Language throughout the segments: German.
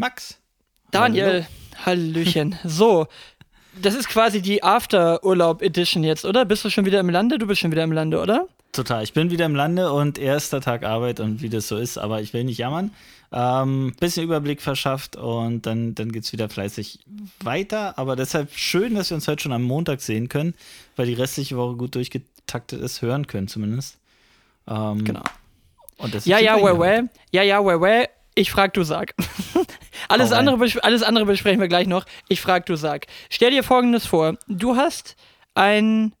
Max. Daniel, Hallöchen. So, das ist quasi die After-Urlaub-Edition jetzt, oder? Bist du schon wieder im Lande? Du bist schon wieder im Lande, oder? Total. Ich bin wieder im Lande und erster Tag Arbeit und wie das so ist, aber ich will nicht jammern. Ähm, bisschen Überblick verschafft und dann, dann geht es wieder fleißig weiter. Aber deshalb schön, dass wir uns heute schon am Montag sehen können, weil die restliche Woche gut durchgetaktet ist, hören können zumindest. Ähm, genau. ja, ja, well, well. Ja, ja, well, well. Ich frag, du sag. alles, andere, alles andere besprechen wir gleich noch. Ich frag, du sag. Stell dir folgendes vor: Du hast ein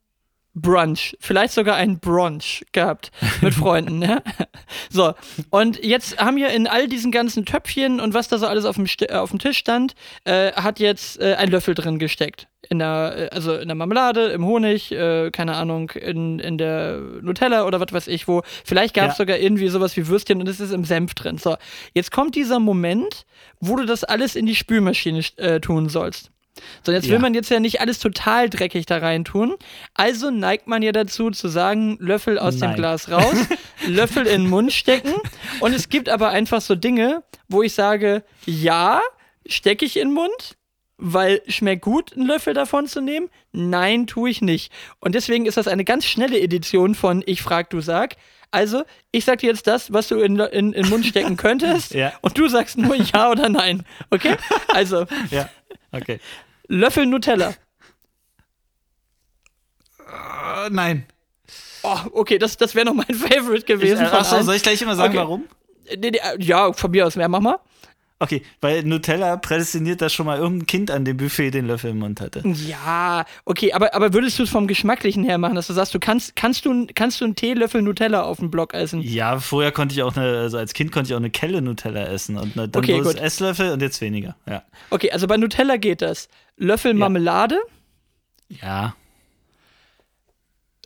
Brunch, vielleicht sogar ein Brunch gehabt mit Freunden. ja? So, und jetzt haben wir in all diesen ganzen Töpfchen und was da so alles auf dem, St auf dem Tisch stand, äh, hat jetzt äh, ein Löffel drin gesteckt. In der, äh, also in der Marmelade, im Honig, äh, keine Ahnung, in, in der Nutella oder was weiß ich wo. Vielleicht gab es ja. sogar irgendwie sowas wie Würstchen und es ist im Senf drin. So, jetzt kommt dieser Moment, wo du das alles in die Spülmaschine äh, tun sollst. So, jetzt ja. will man jetzt ja nicht alles total dreckig da rein tun. Also neigt man ja dazu zu sagen, Löffel aus Nein. dem Glas raus, Löffel in den Mund stecken. Und es gibt aber einfach so Dinge, wo ich sage, ja, stecke ich in den Mund, weil schmeckt gut, einen Löffel davon zu nehmen. Nein, tue ich nicht. Und deswegen ist das eine ganz schnelle Edition von Ich frag, du sag. Also, ich sag dir jetzt das, was du in, in, in den Mund stecken könntest. ja. Und du sagst nur Ja oder Nein. Okay? Also. Ja. Okay. Löffel Nutella. Uh, nein. Oh, okay, das, das wäre noch mein Favorite gewesen. Ich, äh, achso, soll ich gleich immer sagen, okay. warum? Ja, von mir aus mehr, mach mal. Okay, weil Nutella prädestiniert, dass schon mal irgendein Kind an dem Buffet den Löffel im Mund hatte. Ja, okay, aber, aber würdest du es vom Geschmacklichen her machen, dass du sagst, du kannst, kannst du, kannst du einen Teelöffel Nutella auf dem Block essen? Ja, vorher konnte ich auch eine, also als Kind konnte ich auch eine Kelle Nutella essen und eine, dann okay, wurde Esslöffel und jetzt weniger, ja. Okay, also bei Nutella geht das. Löffel Marmelade? Ja.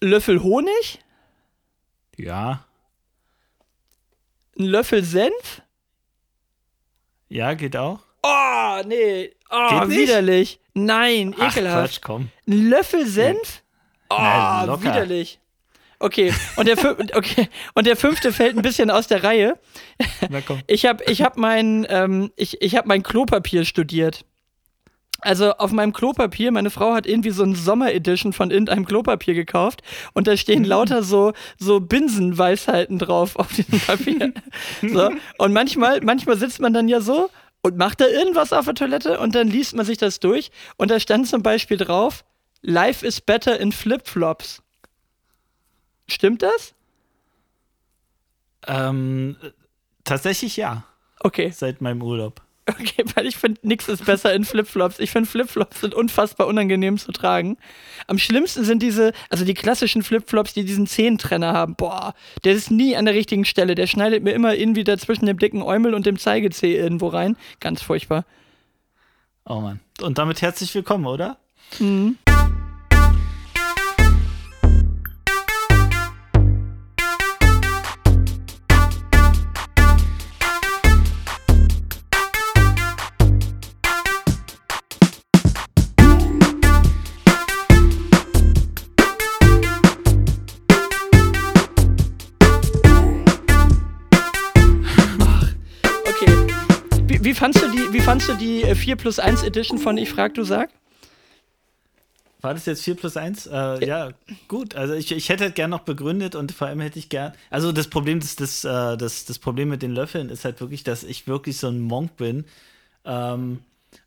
Löffel Honig? Ja. Ein Löffel Senf? Ja, geht auch. Oh, nee. Oh, widerlich. Nein, Ach, ekelhaft. Quatsch, komm. Ein Löffel Senf? Oh, Nein, widerlich. Okay, und der, okay, und der fünfte fällt ein bisschen aus der Reihe. Na komm. Ich habe ich hab mein, ähm, ich, ich hab mein Klopapier studiert. Also auf meinem Klopapier, meine Frau hat irgendwie so ein Sommer-Edition von irgendeinem Klopapier gekauft und da stehen mhm. lauter so, so Binsenweisheiten drauf auf diesem Papier. so. Und manchmal, manchmal sitzt man dann ja so und macht da irgendwas auf der Toilette und dann liest man sich das durch und da stand zum Beispiel drauf, Life is better in Flipflops. Stimmt das? Ähm, tatsächlich ja. Okay. Seit meinem Urlaub. Okay, weil ich finde, nichts ist besser in Flipflops. Ich finde, Flipflops sind unfassbar unangenehm zu tragen. Am schlimmsten sind diese, also die klassischen Flipflops, die diesen Zehentrenner haben. Boah, der ist nie an der richtigen Stelle. Der schneidet mir immer irgendwie dazwischen dem dicken Eumel und dem Zeigezeh irgendwo rein. Ganz furchtbar. Oh Mann. Und damit herzlich willkommen, oder? Mhm. Fandst du die 4 äh, plus 1 Edition von Ich frag, du sag? War das jetzt 4 plus 1? Äh, ja. ja. gut. Also ich, ich hätte halt gern noch begründet und vor allem hätte ich gern. Also das Problem, das, das, äh, das, das Problem mit den Löffeln ist halt wirklich, dass ich wirklich so ein Monk bin. Ähm,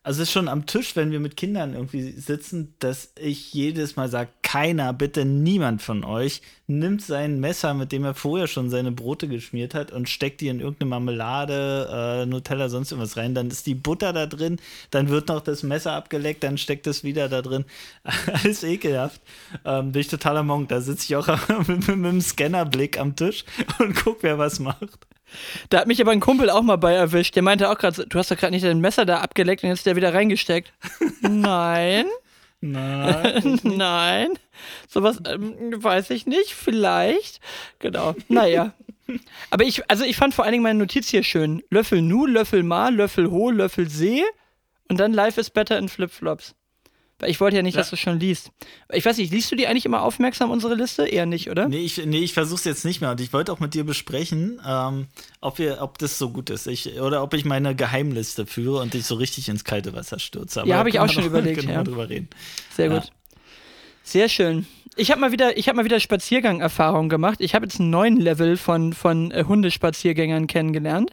also es ist schon am Tisch, wenn wir mit Kindern irgendwie sitzen, dass ich jedes Mal sage, keiner, bitte niemand von euch nimmt sein Messer, mit dem er vorher schon seine Brote geschmiert hat und steckt die in irgendeine Marmelade, äh, Nutella, sonst irgendwas rein. Dann ist die Butter da drin, dann wird noch das Messer abgeleckt, dann steckt es wieder da drin. Alles ekelhaft. Ähm, bin ich totaler Monk. Da sitze ich auch mit, mit, mit einem Scannerblick am Tisch und guck, wer was macht. Da hat mich aber ein Kumpel auch mal bei erwischt. Der meinte auch gerade, du hast doch gerade nicht dein Messer da abgeleckt und jetzt ist der wieder reingesteckt. Nein. Nein. Nein. Sowas ähm, weiß ich nicht. Vielleicht. Genau. Naja. Aber ich, also ich fand vor allen Dingen meine Notiz hier schön. Löffel Nu, Löffel Ma, Löffel Ho, Löffel See und dann Life is better in Flipflops. Weil ich wollte ja nicht, ja. dass du schon liest. Ich weiß nicht, liest du die eigentlich immer aufmerksam, unsere Liste? Eher nicht, oder? Nee, ich, nee, ich versuch's jetzt nicht mehr. Und ich wollte auch mit dir besprechen, ähm, ob, wir, ob das so gut ist. Ich, oder ob ich meine Geheimliste führe und dich so richtig ins kalte Wasser stürze. Aber ja, habe ich auch schon überlegt. Genau ja. drüber reden. Sehr gut. Sehr schön. Ich habe mal wieder, ich habe mal wieder Spaziergang-Erfahrung gemacht. Ich habe jetzt einen neuen Level von, von äh, Hundespaziergängern kennengelernt.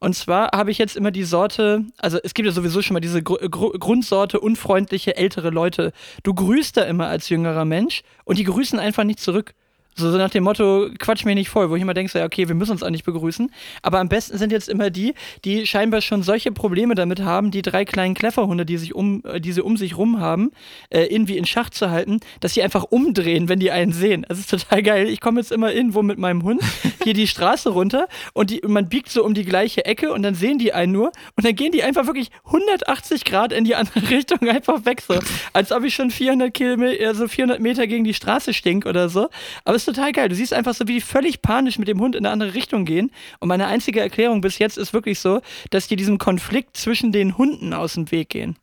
Und zwar habe ich jetzt immer die Sorte, also es gibt ja sowieso schon mal diese Gr Gr Grundsorte unfreundliche ältere Leute. Du grüßt da immer als jüngerer Mensch und die grüßen einfach nicht zurück. So, so nach dem Motto, quatsch mir nicht voll, wo ich immer denke, okay, wir müssen uns auch nicht begrüßen. Aber am besten sind jetzt immer die, die scheinbar schon solche Probleme damit haben, die drei kleinen Klefferhunde, die, sich um, äh, die sie um sich rum haben, äh, irgendwie in Schach zu halten, dass sie einfach umdrehen, wenn die einen sehen. Das ist total geil. Ich komme jetzt immer irgendwo mit meinem Hund hier die Straße runter und die, man biegt so um die gleiche Ecke und dann sehen die einen nur und dann gehen die einfach wirklich 180 Grad in die andere Richtung einfach weg, so. Als ob ich schon 400 Kilometer, also 400 Meter gegen die Straße stink oder so. Aber ist total geil. Du siehst einfach so, wie die völlig panisch mit dem Hund in eine andere Richtung gehen. Und meine einzige Erklärung bis jetzt ist wirklich so, dass die diesem Konflikt zwischen den Hunden aus dem Weg gehen.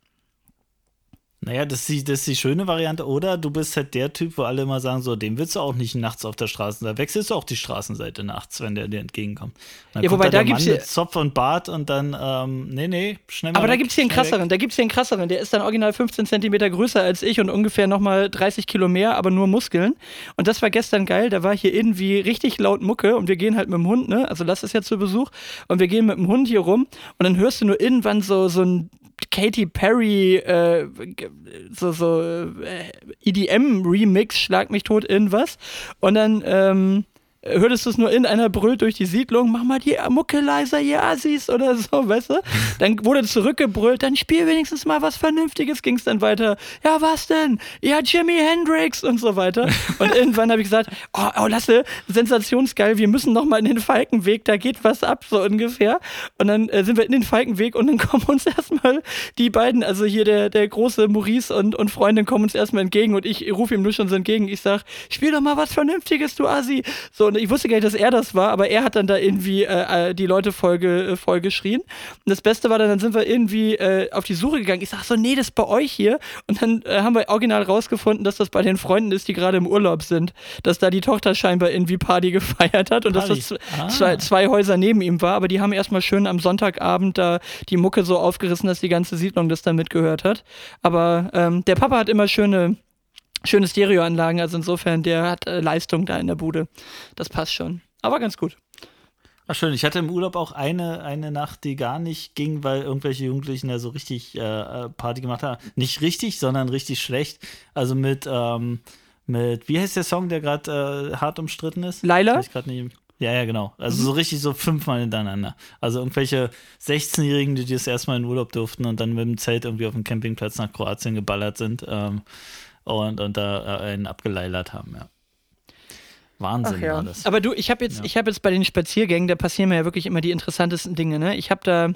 Naja, das ist, die, das ist die schöne Variante. Oder du bist halt der Typ, wo alle immer sagen, so, dem willst du auch nicht nachts auf der Straße. Da wechselst du auch die Straßenseite nachts, wenn der dir entgegenkommt. Dann ja, wobei da, da gibt es ja Zopf und Bart und dann, ähm, nee, nee, schnell mal Aber weg, da gibt es hier einen krasseren, weg. da gibt es hier einen krasseren. Der ist dann original 15 Zentimeter größer als ich und ungefähr nochmal 30 Kilo mehr, aber nur Muskeln. Und das war gestern geil. Da war hier irgendwie richtig laut Mucke und wir gehen halt mit dem Hund, ne? Also lass es jetzt zu Besuch. Und wir gehen mit dem Hund hier rum und dann hörst du nur irgendwann so, so ein Katy Perry äh, so, so äh, EDM-Remix, Schlag mich tot, irgendwas. Und dann ähm, hörtest du es nur in einer brüllt durch die Siedlung, mach mal die Mucke leiser, ihr Assis oder so, weißt du? Dann wurde zurückgebrüllt, dann spiel wenigstens mal was Vernünftiges, ging es dann weiter. Ja, was denn? Ja, Jimi Hendrix und so weiter. Und irgendwann habe ich gesagt, oh, oh, Lasse, sensationsgeil, wir müssen noch mal in den Falkenweg, da geht was ab, so ungefähr. Und dann äh, sind wir in den Falkenweg und dann kommen uns erstmal die beiden, also hier der, der große Maurice und, und Freundin kommen uns erstmal entgegen und ich rufe ihm nur schon so entgegen. Ich sag, spiel doch mal was Vernünftiges, du Assi. So, und ich wusste gar nicht, dass er das war, aber er hat dann da irgendwie äh, äh die Leute voll, äh, voll geschrien. Und das Beste war dann, dann sind wir irgendwie äh, auf die Suche gegangen. Ich sag so, nee, das ist bei euch hier. Und dann äh, haben wir original rausgefunden, dass das bei den Freunden ist, die gerade im Urlaub sind. Dass da die Tochter scheinbar irgendwie Party gefeiert hat und Party. dass das ah. zwei, zwei Häuser neben ihm war. Aber die haben erstmal schön am Sonntagabend da die Mucke so aufgerissen, dass die ganze Siedlung das dann mitgehört hat. Aber ähm, der Papa hat immer schöne schöne Stereoanlagen, also insofern, der hat äh, Leistung da in der Bude. Das passt schon. Aber ganz gut. Ach schön, ich hatte im Urlaub auch eine, eine Nacht, die gar nicht ging, weil irgendwelche Jugendlichen da so richtig äh, äh Party gemacht haben. Nicht richtig, sondern richtig schlecht. Also mit, ähm, mit wie heißt der Song, der gerade äh, hart umstritten ist? Laila? Ich nicht. Ja, ja, genau. Also mhm. so richtig so fünfmal hintereinander. Also irgendwelche 16-Jährigen, die das erstmal in Urlaub durften und dann mit dem Zelt irgendwie auf dem Campingplatz nach Kroatien geballert sind. Ähm, und, und da äh, einen abgeleilert haben, ja. Wahnsinn ja. war das. Aber du, ich habe jetzt, ja. hab jetzt bei den Spaziergängen, da passieren mir ja wirklich immer die interessantesten Dinge. Ne? Ich habe da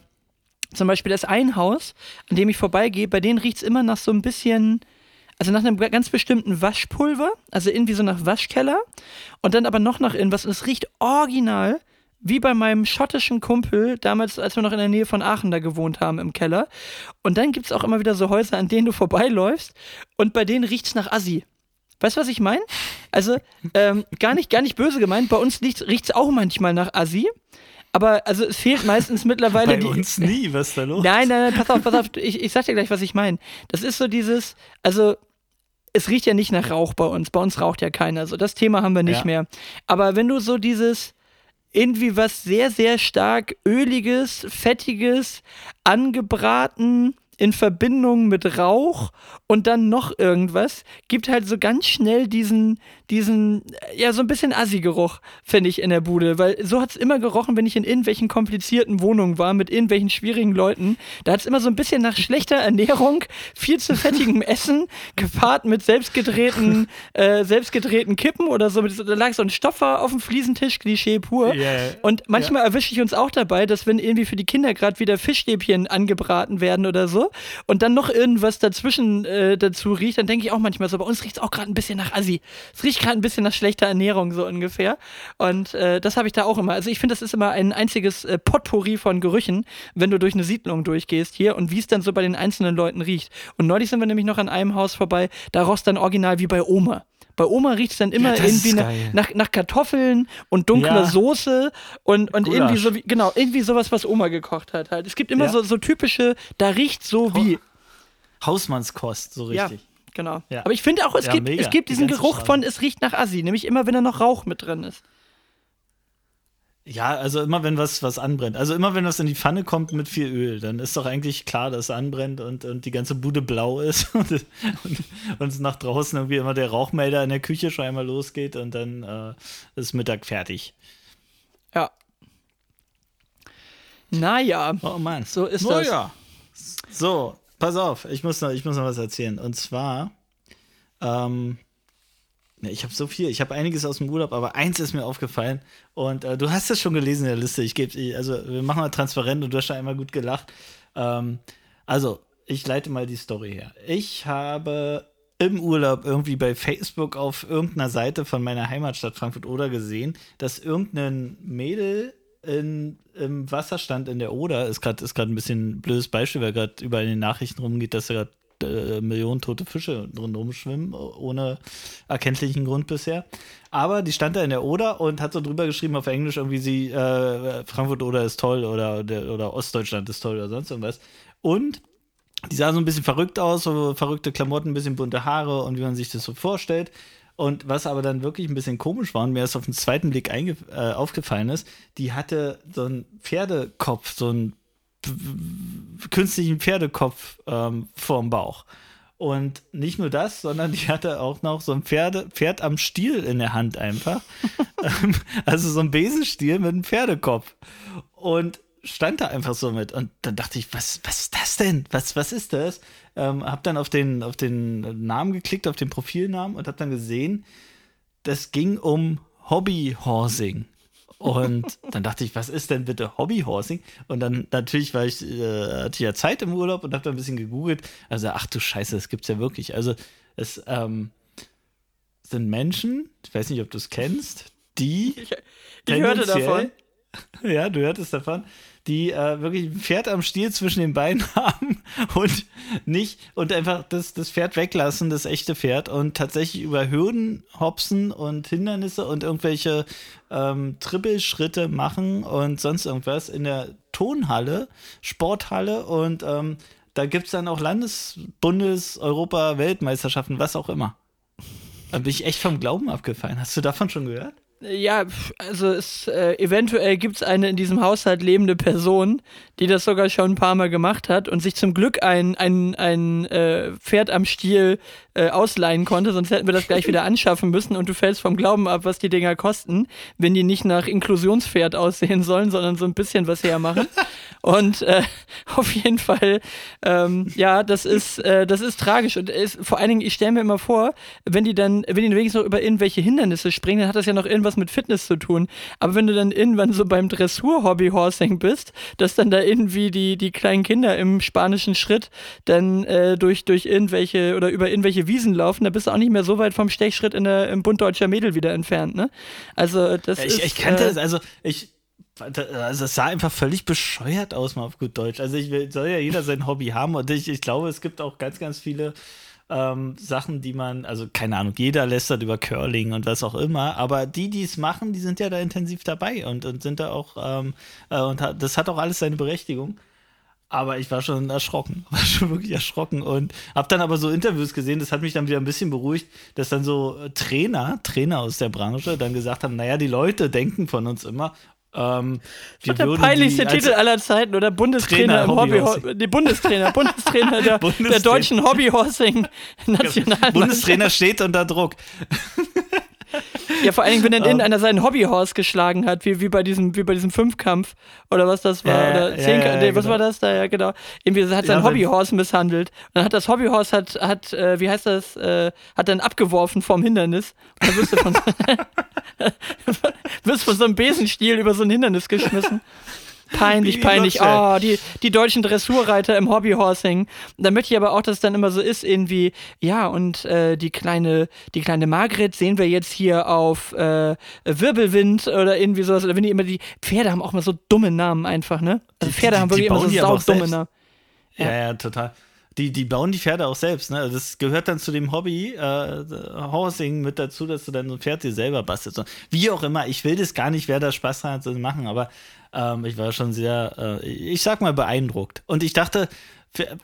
zum Beispiel das ein Haus, an dem ich vorbeigehe, bei denen riecht es immer nach so ein bisschen, also nach einem ganz bestimmten Waschpulver, also irgendwie so nach Waschkeller und dann aber noch nach irgendwas und es riecht original wie bei meinem schottischen Kumpel, damals, als wir noch in der Nähe von Aachen da gewohnt haben im Keller. Und dann gibt es auch immer wieder so Häuser, an denen du vorbeiläufst und bei denen riecht es nach Assi. Weißt du, was ich meine? Also, ähm, gar, nicht, gar nicht böse gemeint, bei uns riecht es auch manchmal nach Assi. Aber also es fehlt meistens mittlerweile. Bei die, uns nie, was ist da los? Nein, nein, nein, pass auf, pass auf, ich, ich sag dir gleich, was ich meine. Das ist so dieses, also es riecht ja nicht nach Rauch bei uns. Bei uns raucht ja keiner. So, das Thema haben wir nicht ja. mehr. Aber wenn du so dieses, irgendwie was sehr, sehr stark öliges, fettiges, angebraten, in Verbindung mit Rauch und dann noch irgendwas, gibt halt so ganz schnell diesen, diesen, ja, so ein bisschen Assi-Geruch, finde ich, in der Bude. Weil so hat es immer gerochen, wenn ich in irgendwelchen komplizierten Wohnungen war, mit irgendwelchen schwierigen Leuten. Da hat es immer so ein bisschen nach schlechter Ernährung, viel zu fettigem Essen, gepaart mit selbstgedrehten, äh, selbstgedrehten Kippen oder so. Da lag so ein Stoffer auf dem Fliesentisch, Klischee pur. Yeah. Und manchmal yeah. erwische ich uns auch dabei, dass wenn irgendwie für die Kinder gerade wieder Fischstäbchen angebraten werden oder so, so und dann noch irgendwas dazwischen äh, dazu riecht, dann denke ich auch manchmal so, bei uns riecht es auch gerade ein bisschen nach Assi. Es riecht gerade ein bisschen nach schlechter Ernährung, so ungefähr. Und äh, das habe ich da auch immer. Also ich finde, das ist immer ein einziges äh, Potpourri von Gerüchen, wenn du durch eine Siedlung durchgehst hier und wie es dann so bei den einzelnen Leuten riecht. Und neulich sind wir nämlich noch an einem Haus vorbei, da roch dann original wie bei Oma. Bei Oma riecht es dann immer ja, irgendwie nach, nach, nach, Kartoffeln und dunkler ja. Soße und, und irgendwie so wie, genau, irgendwie sowas, was Oma gekocht hat halt. Es gibt immer ja. so, so typische, da riecht so wie. Hausmannskost, so richtig. Ja, genau. Aber ich finde auch, es gibt, es gibt diesen Die Geruch von, es riecht nach Assi, nämlich immer, wenn da noch Rauch mit drin ist. Ja, also immer wenn was, was anbrennt. Also immer wenn was in die Pfanne kommt mit viel Öl, dann ist doch eigentlich klar, dass es anbrennt und, und die ganze Bude blau ist und, und, und nach draußen irgendwie immer der Rauchmelder in der Küche schon einmal losgeht und dann äh, ist Mittag fertig. Ja. Naja. Oh Mann. So ist naja. das. So, pass auf, ich muss noch, ich muss noch was erzählen. Und zwar, ähm, ich habe so viel, ich habe einiges aus dem Urlaub, aber eins ist mir aufgefallen und äh, du hast es schon gelesen in der Liste. Ich gebe, also wir machen mal transparent und du hast schon einmal gut gelacht. Ähm, also ich leite mal die Story her. Ich habe im Urlaub irgendwie bei Facebook auf irgendeiner Seite von meiner Heimatstadt Frankfurt Oder gesehen, dass irgendein Mädel in, im Wasser stand in der Oder. Ist gerade ist ein bisschen ein blödes Beispiel, weil gerade überall in den Nachrichten rumgeht, dass er gerade äh, Millionen tote Fische rundherum schwimmen, ohne erkenntlichen Grund bisher. Aber die stand da in der Oder und hat so drüber geschrieben auf Englisch irgendwie sie, äh, Frankfurt Oder ist toll oder, oder Ostdeutschland ist toll oder sonst irgendwas. Und die sah so ein bisschen verrückt aus, so verrückte Klamotten, ein bisschen bunte Haare und wie man sich das so vorstellt. Und was aber dann wirklich ein bisschen komisch war und mir das auf den zweiten Blick äh, aufgefallen ist, die hatte so einen Pferdekopf, so einen künstlichen Pferdekopf ähm, vorm Bauch. Und nicht nur das, sondern die hatte auch noch so ein Pferde, Pferd am Stiel in der Hand einfach. Ähm, also so ein Besenstiel mit einem Pferdekopf. Und stand da einfach so mit. Und dann dachte ich, was, was ist das denn? Was, was ist das? Ähm, hab dann auf den, auf den Namen geklickt, auf den Profilnamen und hab dann gesehen, das ging um Hobbyhorsing. Und dann dachte ich, was ist denn bitte Hobbyhorsing? Und dann natürlich war ich, äh, hatte ich ja Zeit im Urlaub und habe da ein bisschen gegoogelt. Also, ach du Scheiße, das gibt's ja wirklich. Also, es ähm, sind Menschen, ich weiß nicht, ob du es kennst, die. Ich, ich hörte davon. Ja, du hörtest davon, die äh, wirklich ein Pferd am Stiel zwischen den Beinen haben und nicht und einfach das, das Pferd weglassen, das echte Pferd und tatsächlich über Hürden hopsen und Hindernisse und irgendwelche ähm, Trippelschritte machen und sonst irgendwas in der Tonhalle, Sporthalle und ähm, da gibt es dann auch Landes-, Bundes-, Europa-, Weltmeisterschaften, was auch immer. Da bin ich echt vom Glauben abgefallen. Hast du davon schon gehört? Ja, also es, äh, eventuell gibt es eine in diesem Haushalt lebende Person, die das sogar schon ein paar Mal gemacht hat und sich zum Glück ein, ein, ein äh, Pferd am Stiel äh, ausleihen konnte, sonst hätten wir das gleich wieder anschaffen müssen und du fällst vom Glauben ab, was die Dinger kosten, wenn die nicht nach Inklusionspferd aussehen sollen, sondern so ein bisschen was hermachen. und äh, auf jeden Fall, ähm, ja, das ist, äh, das ist tragisch und ist, vor allen Dingen, ich stelle mir immer vor, wenn die dann, wenn die wenigstens noch über irgendwelche Hindernisse springen, dann hat das ja noch irgendwas mit Fitness zu tun. Aber wenn du dann irgendwann so beim Dressur-Hobby-Horsing bist, dass dann da irgendwie die, die kleinen Kinder im spanischen Schritt dann äh, durch, durch irgendwelche oder über irgendwelche Wiesen laufen, da bist du auch nicht mehr so weit vom Stechschritt in der, im Bund deutscher Mädel wieder entfernt, ne? Also, das ja, ich, ist. Ich kannte es, äh, also ich. Also es sah einfach völlig bescheuert aus, mal auf gut Deutsch. Also ich will, soll ja jeder sein Hobby haben und ich, ich glaube, es gibt auch ganz, ganz viele ähm, Sachen, die man, also keine Ahnung, jeder lästert über Curling und was auch immer, aber die, die es machen, die sind ja da intensiv dabei und, und sind da auch, ähm, äh, und hat, das hat auch alles seine Berechtigung. Aber ich war schon erschrocken, war schon wirklich erschrocken und habe dann aber so Interviews gesehen, das hat mich dann wieder ein bisschen beruhigt, dass dann so Trainer, Trainer aus der Branche dann gesagt haben, naja, die Leute denken von uns immer, ähm, wir der peinlichste Titel aller Zeiten oder Bundestrainer im Hobby, Hobby die Bundestrainer, Bundestrainer der, Bundestrainer. der deutschen Hobbyhorsing Nationalmannschaft. Bundestrainer steht unter Druck. Ja, vor allen Dingen, wenn dann irgendeiner sein Hobbyhorse geschlagen hat, wie, wie, bei diesem, wie bei diesem Fünfkampf oder was das war. Ja, oder ja, ja, nee, was genau. war das da? Ja, genau. Irgendwie hat sein Hobbyhorse misshandelt. Und dann hat das Hobbyhorse, hat, hat äh, wie heißt das, äh, hat dann abgeworfen vom Hindernis. Und dann wirst du von, wirst von so einem Besenstiel über so ein Hindernis geschmissen. Peinlich, peinlich. Oh, die, die deutschen Dressurreiter im Hobbyhorsing. Da möchte ich aber auch, dass es dann immer so ist, irgendwie, ja, und äh, die kleine, die kleine Margret sehen wir jetzt hier auf äh, Wirbelwind oder irgendwie sowas. Oder wenn die immer die Pferde haben auch immer so dumme Namen einfach, ne? Also Pferde die, die, haben wirklich immer so saudumme Namen. Ja. ja, ja, total. Die, die bauen die Pferde auch selbst, ne? Also das gehört dann zu dem Hobby, äh, Horsing mit dazu, dass du dann so ein Pferd dir selber bastelst. Wie auch immer, ich will das gar nicht, wer da Spaß dran hat, zu machen, aber ähm, ich war schon sehr, äh, ich sag mal, beeindruckt. Und ich dachte,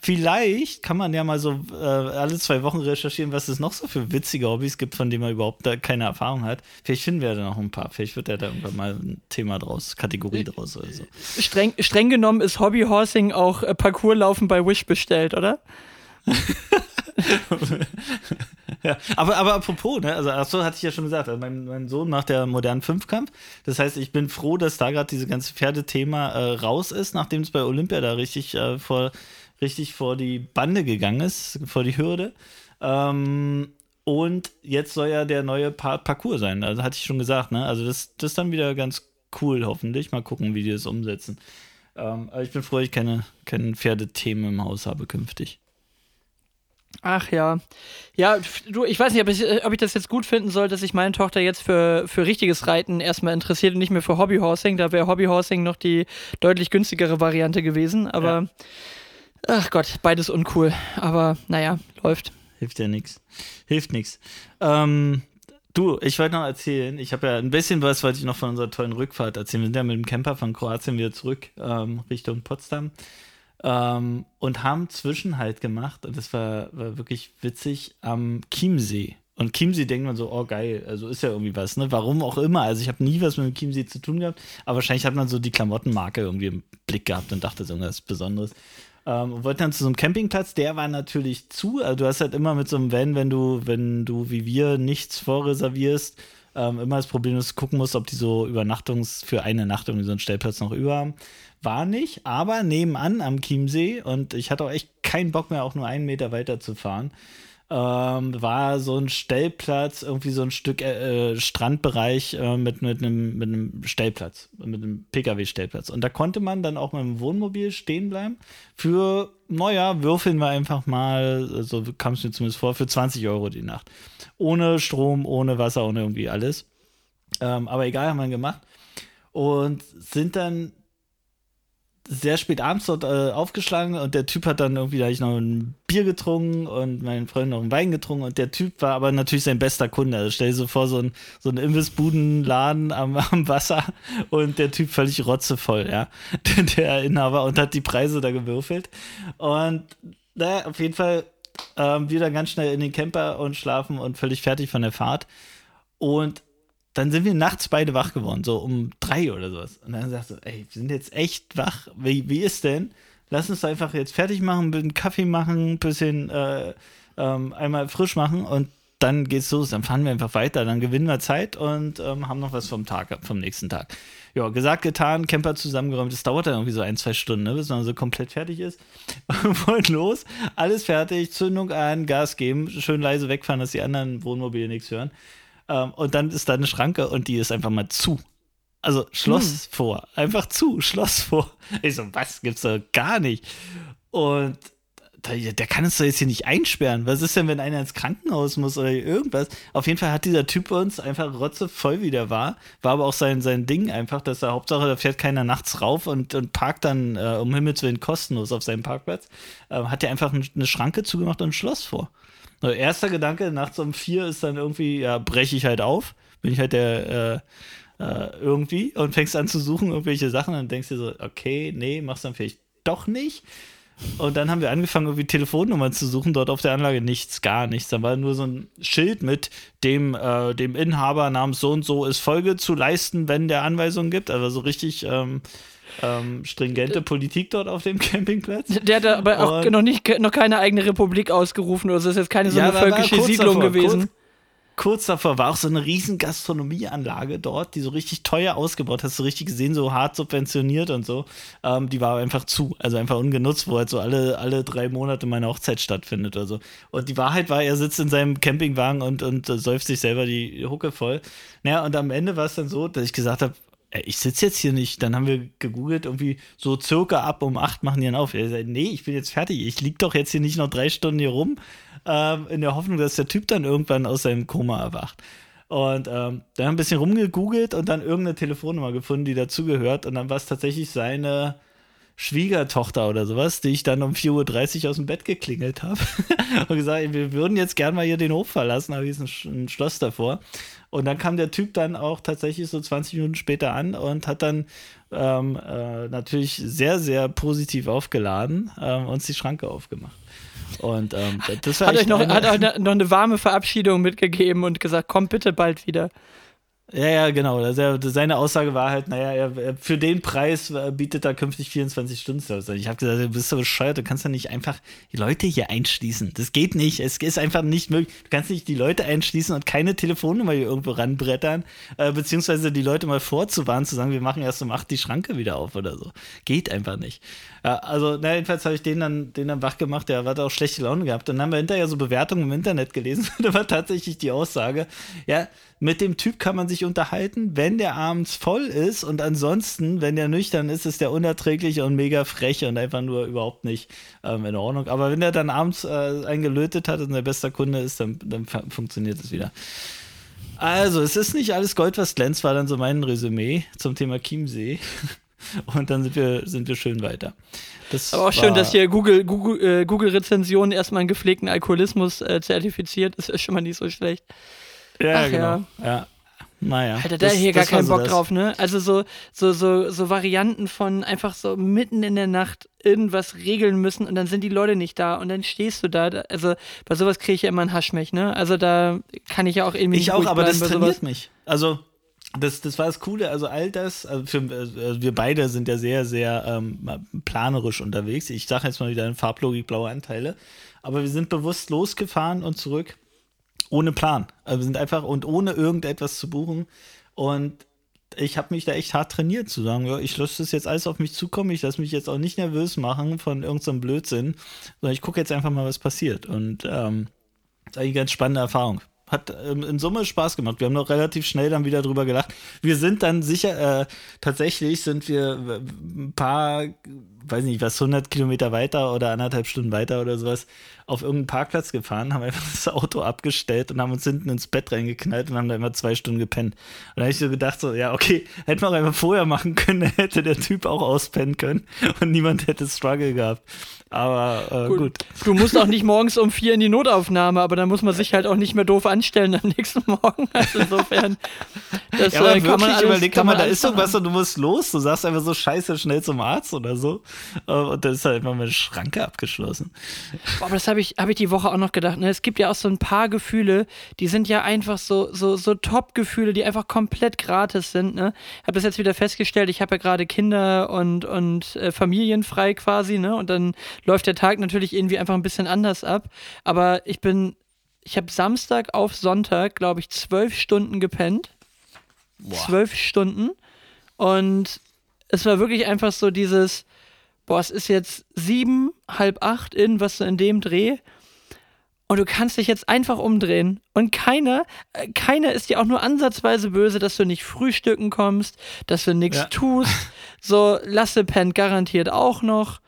vielleicht kann man ja mal so äh, alle zwei Wochen recherchieren, was es noch so für witzige Hobbys gibt, von denen man überhaupt da keine Erfahrung hat. Vielleicht finden wir da noch ein paar. Vielleicht wird ja da irgendwann mal ein Thema draus, Kategorie draus oder so. Streng, streng genommen ist Hobbyhorsing auch äh, Parcourslaufen bei Wish bestellt, oder? ja, aber, aber apropos, ne, also achso, hatte ich ja schon gesagt, also mein, mein Sohn macht ja modernen Fünfkampf. Das heißt, ich bin froh, dass da gerade dieses ganze Pferdethema äh, raus ist, nachdem es bei Olympia da richtig äh, vor richtig vor die Bande gegangen ist, vor die Hürde. Ähm, und jetzt soll ja der neue pa Parcours sein. Also hatte ich schon gesagt, ne? Also das, das ist dann wieder ganz cool, hoffentlich. Mal gucken, wie die das umsetzen. Ähm, aber ich bin froh, ich keine, keine Pferdethemen im Haus habe künftig. Ach ja. Ja, du, ich weiß nicht, ob ich, ob ich das jetzt gut finden soll, dass sich meine Tochter jetzt für, für richtiges Reiten erstmal interessiert und nicht mehr für Hobbyhorsing. Da wäre Hobbyhorsing noch die deutlich günstigere Variante gewesen. Aber ja. ach Gott, beides uncool. Aber naja, läuft. Hilft ja nichts. Hilft nichts. Ähm, du, ich wollte noch erzählen, ich habe ja ein bisschen was, wollte ich noch von unserer tollen Rückfahrt erzählen. Wir sind ja mit dem Camper von Kroatien wieder zurück ähm, Richtung Potsdam. Ähm, und haben Zwischenhalt gemacht und das war, war wirklich witzig am Chiemsee. Und Chiemsee denkt man so, oh geil, also ist ja irgendwie was, ne? Warum auch immer. Also ich habe nie was mit dem Chiemsee zu tun gehabt, aber wahrscheinlich hat man so die Klamottenmarke irgendwie im Blick gehabt und dachte, so irgendwas Besonderes. Ähm, und wollten dann zu so einem Campingplatz, der war natürlich zu. Also du hast halt immer mit so einem Van, wenn du, wenn du wie wir nichts vorreservierst, ähm, immer das Problem, dass du gucken musst, ob die so Übernachtungs für eine Nacht irgendwie so einen Stellplatz noch über haben. War nicht, aber nebenan am Chiemsee und ich hatte auch echt keinen Bock mehr, auch nur einen Meter weiter zu fahren. Ähm, war so ein Stellplatz, irgendwie so ein Stück äh, Strandbereich äh, mit, mit, einem, mit einem Stellplatz, mit einem Pkw-Stellplatz. Und da konnte man dann auch mit dem Wohnmobil stehen bleiben. Für, naja, würfeln wir einfach mal, so also kam es mir zumindest vor, für 20 Euro die Nacht. Ohne Strom, ohne Wasser, ohne irgendwie alles. Ähm, aber egal, haben wir gemacht. Und sind dann sehr spät abends dort äh, aufgeschlagen und der Typ hat dann irgendwie, da ich noch ein Bier getrunken und mein Freund noch einen Wein getrunken und der Typ war aber natürlich sein bester Kunde. Also stell dir so vor, so ein, so ein Imbissbudenladen am, am Wasser und der Typ völlig rotzevoll, ja. Der Inhaber und hat die Preise da gewürfelt. Und naja, auf jeden Fall ähm, wir ganz schnell in den Camper und schlafen und völlig fertig von der Fahrt. Und dann sind wir nachts beide wach geworden, so um drei oder sowas. Und dann sagst du, ey, wir sind jetzt echt wach. Wie, wie ist denn? Lass uns einfach jetzt fertig machen, ein bisschen Kaffee machen, ein bisschen äh, ähm, einmal frisch machen und dann geht's los. Dann fahren wir einfach weiter, dann gewinnen wir Zeit und ähm, haben noch was vom Tag, vom nächsten Tag. Ja, gesagt, getan, Camper zusammengeräumt. Das dauert dann irgendwie so ein, zwei Stunden, ne, bis man so komplett fertig ist. Wollen los, alles fertig, Zündung an, Gas geben, schön leise wegfahren, dass die anderen Wohnmobile nichts hören. Ähm, und dann ist da eine Schranke und die ist einfach mal zu. Also Schloss hm. vor. Einfach zu, Schloss vor. Ich so, was gibt's da gar nicht? Und der, der kann uns doch jetzt hier nicht einsperren. Was ist denn, wenn einer ins Krankenhaus muss oder irgendwas? Auf jeden Fall hat dieser Typ uns einfach rotzevoll wie der war. War aber auch sein, sein Ding einfach, dass er Hauptsache, da fährt keiner nachts rauf und, und parkt dann äh, um Himmels Willen kostenlos auf seinem Parkplatz. Äh, hat er einfach eine Schranke zugemacht und ein Schloss vor. Erster Gedanke, nachts um vier ist dann irgendwie, ja, breche ich halt auf. Bin ich halt der, äh, äh, irgendwie und fängst an zu suchen, irgendwelche Sachen und denkst dir so, okay, nee, machst dann vielleicht doch nicht. Und dann haben wir angefangen, irgendwie Telefonnummern zu suchen, dort auf der Anlage nichts, gar nichts. Da war nur so ein Schild mit dem, äh, dem Inhaber namens so und so ist Folge zu leisten, wenn der Anweisungen gibt. Also so richtig ähm, ähm, stringente Politik dort auf dem Campingplatz. Der hat aber auch noch, nicht, noch keine eigene Republik ausgerufen oder so. Das ist jetzt keine so ja, eine völkische Siedlung davor, gewesen. Kurz, kurz davor war auch so eine riesen Gastronomieanlage dort, die so richtig teuer ausgebaut, hast du richtig gesehen, so hart subventioniert und so. Ähm, die war einfach zu, also einfach ungenutzt, wo halt so alle, alle drei Monate meine Hochzeit stattfindet oder so. Und die Wahrheit war, er sitzt in seinem Campingwagen und, und äh, säuft sich selber die Hucke voll. Naja, und am Ende war es dann so, dass ich gesagt habe, ich sitze jetzt hier nicht. Dann haben wir gegoogelt, irgendwie so circa ab um acht machen die dann auf. Er sagt, nee, ich bin jetzt fertig. Ich liege doch jetzt hier nicht noch drei Stunden hier rum, ähm, in der Hoffnung, dass der Typ dann irgendwann aus seinem Koma erwacht. Und ähm, dann haben wir ein bisschen rumgegoogelt und dann irgendeine Telefonnummer gefunden, die dazugehört. Und dann war es tatsächlich seine Schwiegertochter oder sowas, die ich dann um 4.30 Uhr aus dem Bett geklingelt habe und gesagt, wir würden jetzt gern mal hier den Hof verlassen, aber hier ist ein, ein, Schloss davor. Und dann kam der Typ dann auch tatsächlich so 20 Minuten später an und hat dann ähm, äh, natürlich sehr, sehr positiv aufgeladen ähm, uns die Schranke aufgemacht. Und ähm, das war hat euch noch, eine, hat euch noch eine warme Verabschiedung mitgegeben und gesagt, komm bitte bald wieder. Ja, ja, genau. Also seine Aussage war halt, naja, für den Preis bietet er künftig 24 Stunden Service. Ich habe gesagt, du bist so bescheuert, du kannst ja nicht einfach die Leute hier einschließen. Das geht nicht. Es ist einfach nicht möglich. Du kannst nicht die Leute einschließen und keine Telefonnummer hier irgendwo ranbrettern, äh, beziehungsweise die Leute mal vorzuwarnen, zu sagen, wir machen erst um 8 die Schranke wieder auf oder so. Geht einfach nicht. Ja, also, na, jedenfalls habe ich den dann, den dann wach gemacht, der hat auch schlechte Laune gehabt. Und dann haben wir hinterher so Bewertungen im Internet gelesen. da war tatsächlich die Aussage, ja, mit dem Typ kann man sich unterhalten, wenn der abends voll ist und ansonsten, wenn der nüchtern ist, ist der unerträglich und mega frech und einfach nur überhaupt nicht ähm, in Ordnung. Aber wenn er dann abends äh, einen gelötet hat und der beste Kunde ist, dann, dann funktioniert es wieder. Also, es ist nicht alles Gold, was glänzt, war dann so mein Resümee zum Thema Chiemsee. Und dann sind wir, sind wir schön weiter. Das Aber auch schön, dass hier Google, Google, äh, Google Rezensionen erstmal einen gepflegten Alkoholismus äh, zertifiziert. Das ist schon mal nicht so schlecht. Ja, Ach, genau. Ja. ja. Naja. Alter, da hier gar keinen Bock das. drauf, ne? Also so, so, so, so Varianten von einfach so mitten in der Nacht irgendwas regeln müssen und dann sind die Leute nicht da und dann stehst du da. Also bei sowas kriege ich ja immer einen Haschmech, ne? Also da kann ich ja auch irgendwie. Ich auch, aber das trainiert sowas. mich. Also das, das war das Coole, also all das, also für, also wir beide sind ja sehr, sehr ähm, planerisch unterwegs. Ich sage jetzt mal wieder in Farblogik blaue Anteile, aber wir sind bewusst losgefahren und zurück ohne Plan. Also wir sind einfach und ohne irgendetwas zu buchen. Und ich habe mich da echt hart trainiert, zu sagen, ja, ich lasse das jetzt alles auf mich zukommen, ich lasse mich jetzt auch nicht nervös machen von irgendeinem so Blödsinn, sondern ich gucke jetzt einfach mal, was passiert. Und ähm, das ist eine ganz spannende Erfahrung. Hat ähm, in Summe Spaß gemacht. Wir haben noch relativ schnell dann wieder drüber gelacht. Wir sind dann sicher, äh, tatsächlich sind wir ein paar, weiß nicht was, 100 Kilometer weiter oder anderthalb Stunden weiter oder sowas, auf irgendeinen Parkplatz gefahren, haben einfach das Auto abgestellt und haben uns hinten ins Bett reingeknallt und haben da immer zwei Stunden gepennt. Und da habe ich so gedacht, so, ja, okay, hätten wir auch einfach vorher machen können, hätte der Typ auch auspennen können und niemand hätte Struggle gehabt. Aber äh, gut. gut. Du musst auch nicht morgens um vier in die Notaufnahme, aber da muss man sich halt auch nicht mehr doof anstellen am nächsten Morgen. Also insofern. Das, ja, aber äh, kann man alles, überlegt, kann man, da ist irgendwas und du musst los. Du sagst einfach so scheiße schnell zum Arzt oder so. Äh, und dann ist halt immer meine Schranke abgeschlossen. Boah, aber das habe ich, hab ich die Woche auch noch gedacht. Ne? Es gibt ja auch so ein paar Gefühle, die sind ja einfach so, so, so Top-Gefühle, die einfach komplett gratis sind. Ne? Ich habe das jetzt wieder festgestellt, ich habe ja gerade Kinder und, und äh, familienfrei quasi, ne? Und dann läuft der Tag natürlich irgendwie einfach ein bisschen anders ab. Aber ich bin, ich habe Samstag auf Sonntag, glaube ich, zwölf Stunden gepennt. Boah. Zwölf Stunden. Und es war wirklich einfach so dieses, boah, es ist jetzt sieben, halb acht, irgendwas so in dem Dreh. Und du kannst dich jetzt einfach umdrehen. Und keiner, äh, keiner ist dir auch nur ansatzweise böse, dass du nicht frühstücken kommst, dass du nichts ja. tust. So, Lasse pennt garantiert auch noch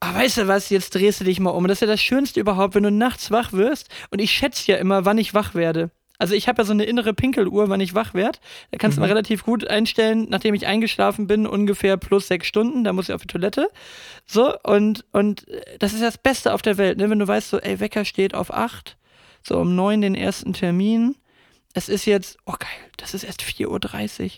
ah, weißt du was, jetzt drehst du dich mal um. Und das ist ja das Schönste überhaupt, wenn du nachts wach wirst. Und ich schätze ja immer, wann ich wach werde. Also ich habe ja so eine innere Pinkeluhr, wann ich wach werde. Da kannst mhm. du mal relativ gut einstellen, nachdem ich eingeschlafen bin, ungefähr plus sechs Stunden. Da muss ich auf die Toilette. So, und, und das ist das Beste auf der Welt, ne? Wenn du weißt, so, ey, Wecker steht auf acht, so um neun den ersten Termin. Es ist jetzt, oh geil, das ist erst 4.30 Uhr.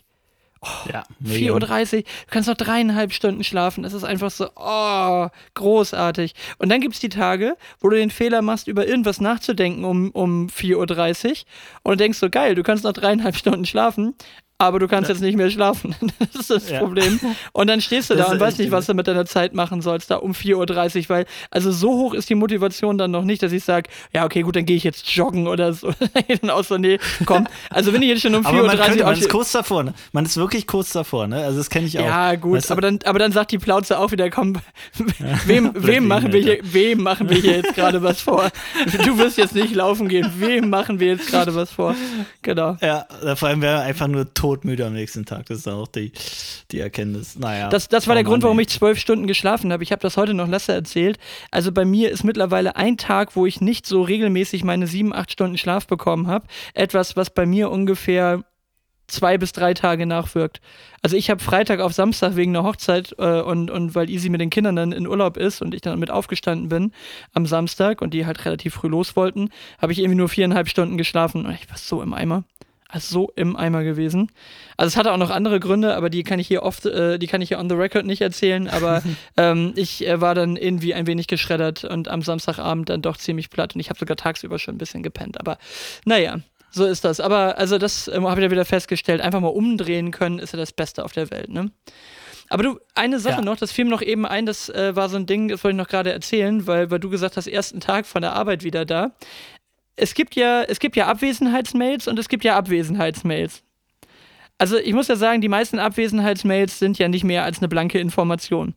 Oh, ja, 4.30 Uhr, du kannst noch dreieinhalb Stunden schlafen. Das ist einfach so, oh, großartig. Und dann gibt es die Tage, wo du den Fehler machst, über irgendwas nachzudenken um, um 4.30 Uhr und denkst so, geil, du kannst noch dreieinhalb Stunden schlafen, aber du kannst jetzt nicht mehr schlafen. das ist das ja. Problem. Und dann stehst du da und weißt nicht, was du mit deiner Zeit machen sollst, da um 4.30 Uhr, weil, also so hoch ist die Motivation dann noch nicht, dass ich sage, ja, okay, gut, dann gehe ich jetzt joggen oder so. dann auch so, nee, komm. Also wenn ich jetzt schon um 4.30 Uhr. Man, könnte, man ist kurz davor, ne? Man ist wirklich kurz davor, ne? Also das kenne ich auch. Ja, gut, weißt du? aber, dann, aber dann sagt die Plauze auch wieder, komm, wem, wem, machen wir hier, wem machen wir hier jetzt gerade was vor? Du wirst jetzt nicht laufen gehen, wem machen wir jetzt gerade was vor? Genau. Ja, vor allem wäre einfach nur tot todmüde am nächsten Tag. Das ist auch die, die Erkenntnis. Naja. Das, das war der Grund, warum ich zwölf Stunden geschlafen habe. Ich habe das heute noch Lasse erzählt. Also bei mir ist mittlerweile ein Tag, wo ich nicht so regelmäßig meine sieben, acht Stunden Schlaf bekommen habe. Etwas, was bei mir ungefähr zwei bis drei Tage nachwirkt. Also ich habe Freitag auf Samstag wegen einer Hochzeit äh, und, und weil Easy mit den Kindern dann in Urlaub ist und ich dann mit aufgestanden bin am Samstag und die halt relativ früh los wollten, habe ich irgendwie nur viereinhalb Stunden geschlafen und ich war so im Eimer. So im Eimer gewesen. Also es hatte auch noch andere Gründe, aber die kann ich hier oft, äh, die kann ich hier on the record nicht erzählen. Aber ähm, ich äh, war dann irgendwie ein wenig geschreddert und am Samstagabend dann doch ziemlich platt und ich habe sogar tagsüber schon ein bisschen gepennt. Aber naja, so ist das. Aber also das ähm, habe ich ja wieder festgestellt. Einfach mal umdrehen können, ist ja das Beste auf der Welt, ne? Aber du, eine Sache ja. noch, das fiel mir noch eben ein, das äh, war so ein Ding, das wollte ich noch gerade erzählen, weil, weil du gesagt hast, ersten Tag von der Arbeit wieder da. Es gibt ja, es gibt ja Abwesenheitsmails und es gibt ja Abwesenheitsmails. Also ich muss ja sagen, die meisten Abwesenheitsmails sind ja nicht mehr als eine blanke Information.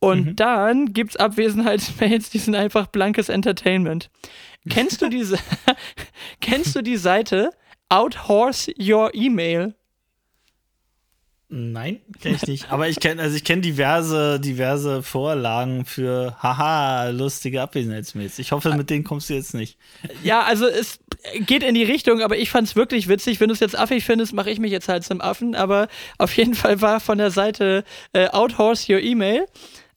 Und mhm. dann gibt es Abwesenheitsmails, die sind einfach blankes Entertainment. Kennst du diese, kennst du die Seite Outhorse Your Email? Nein, kenne ich nicht. Aber ich kenne also ich kenne diverse diverse Vorlagen für haha lustige Abwesenheitsmails. Ich hoffe, mit denen kommst du jetzt nicht. Ja, also es geht in die Richtung, aber ich fand es wirklich witzig. Wenn du es jetzt affig findest, mache ich mich jetzt halt zum Affen. Aber auf jeden Fall war von der Seite äh, Outhorse Your Email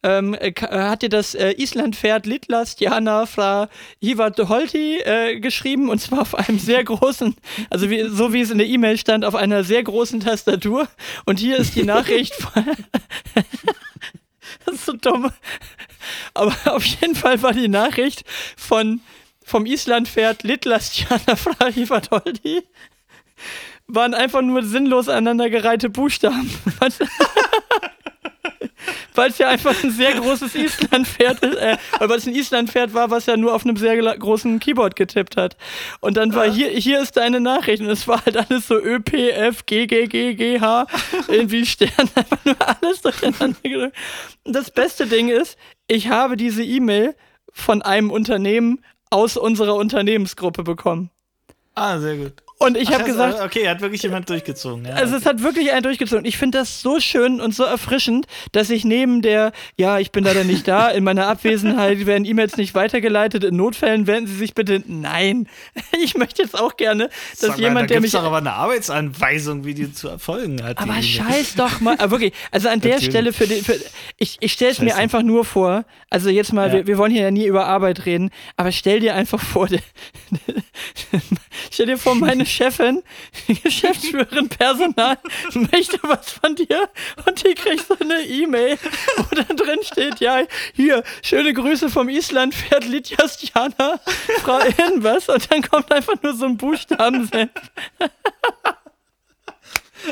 ähm, äh, äh, hat dir das äh, Islandpferd Litlas Jana fra Hivat Holti äh, geschrieben und zwar auf einem sehr großen, also wie, so wie es in der E-Mail stand, auf einer sehr großen Tastatur. Und hier ist die Nachricht von. das ist so dumm. Aber auf jeden Fall war die Nachricht von vom Islandpferd Litlas Jana fra Hivat Holti waren einfach nur sinnlos aneinandergereihte Buchstaben weil es ja einfach ein sehr großes Islandpferd ist, äh, weil es ein Islandpferd war, was ja nur auf einem sehr großen Keyboard getippt hat. Und dann war hier, hier ist deine Nachricht und es war halt alles so Ö, P, F, G, G, G, G, H, irgendwie Stern, einfach nur alles durcheinander gedrückt. Und das beste Ding ist, ich habe diese E-Mail von einem Unternehmen aus unserer Unternehmensgruppe bekommen. Ah, sehr gut. Und ich habe gesagt. Äh, okay, hat wirklich jemand durchgezogen. Ja, also, es hat wirklich einen durchgezogen. Ich finde das so schön und so erfrischend, dass ich neben der, ja, ich bin leider nicht da, in meiner Abwesenheit werden E-Mails nicht weitergeleitet, in Notfällen wenden Sie sich bitte. Nein, ich möchte jetzt auch gerne, dass Sag jemand, mal, da der mich. doch aber eine Arbeitsanweisung, wie die zu erfolgen hat. Aber scheiß doch mal. Aber wirklich, also an der Stelle, für, den, für ich, ich stelle es mir einfach nur vor, also jetzt mal, ja. wir, wir wollen hier ja nie über Arbeit reden, aber stell dir einfach vor, stell dir vor, meine Chefin, Geschäftsführerin Personal, möchte was von dir und die kriegt so eine E-Mail, wo dann drin steht, ja, hier, schöne Grüße vom Island, fährt Litjastiana, Frau irgendwas und dann kommt einfach nur so ein Buchstabensenf.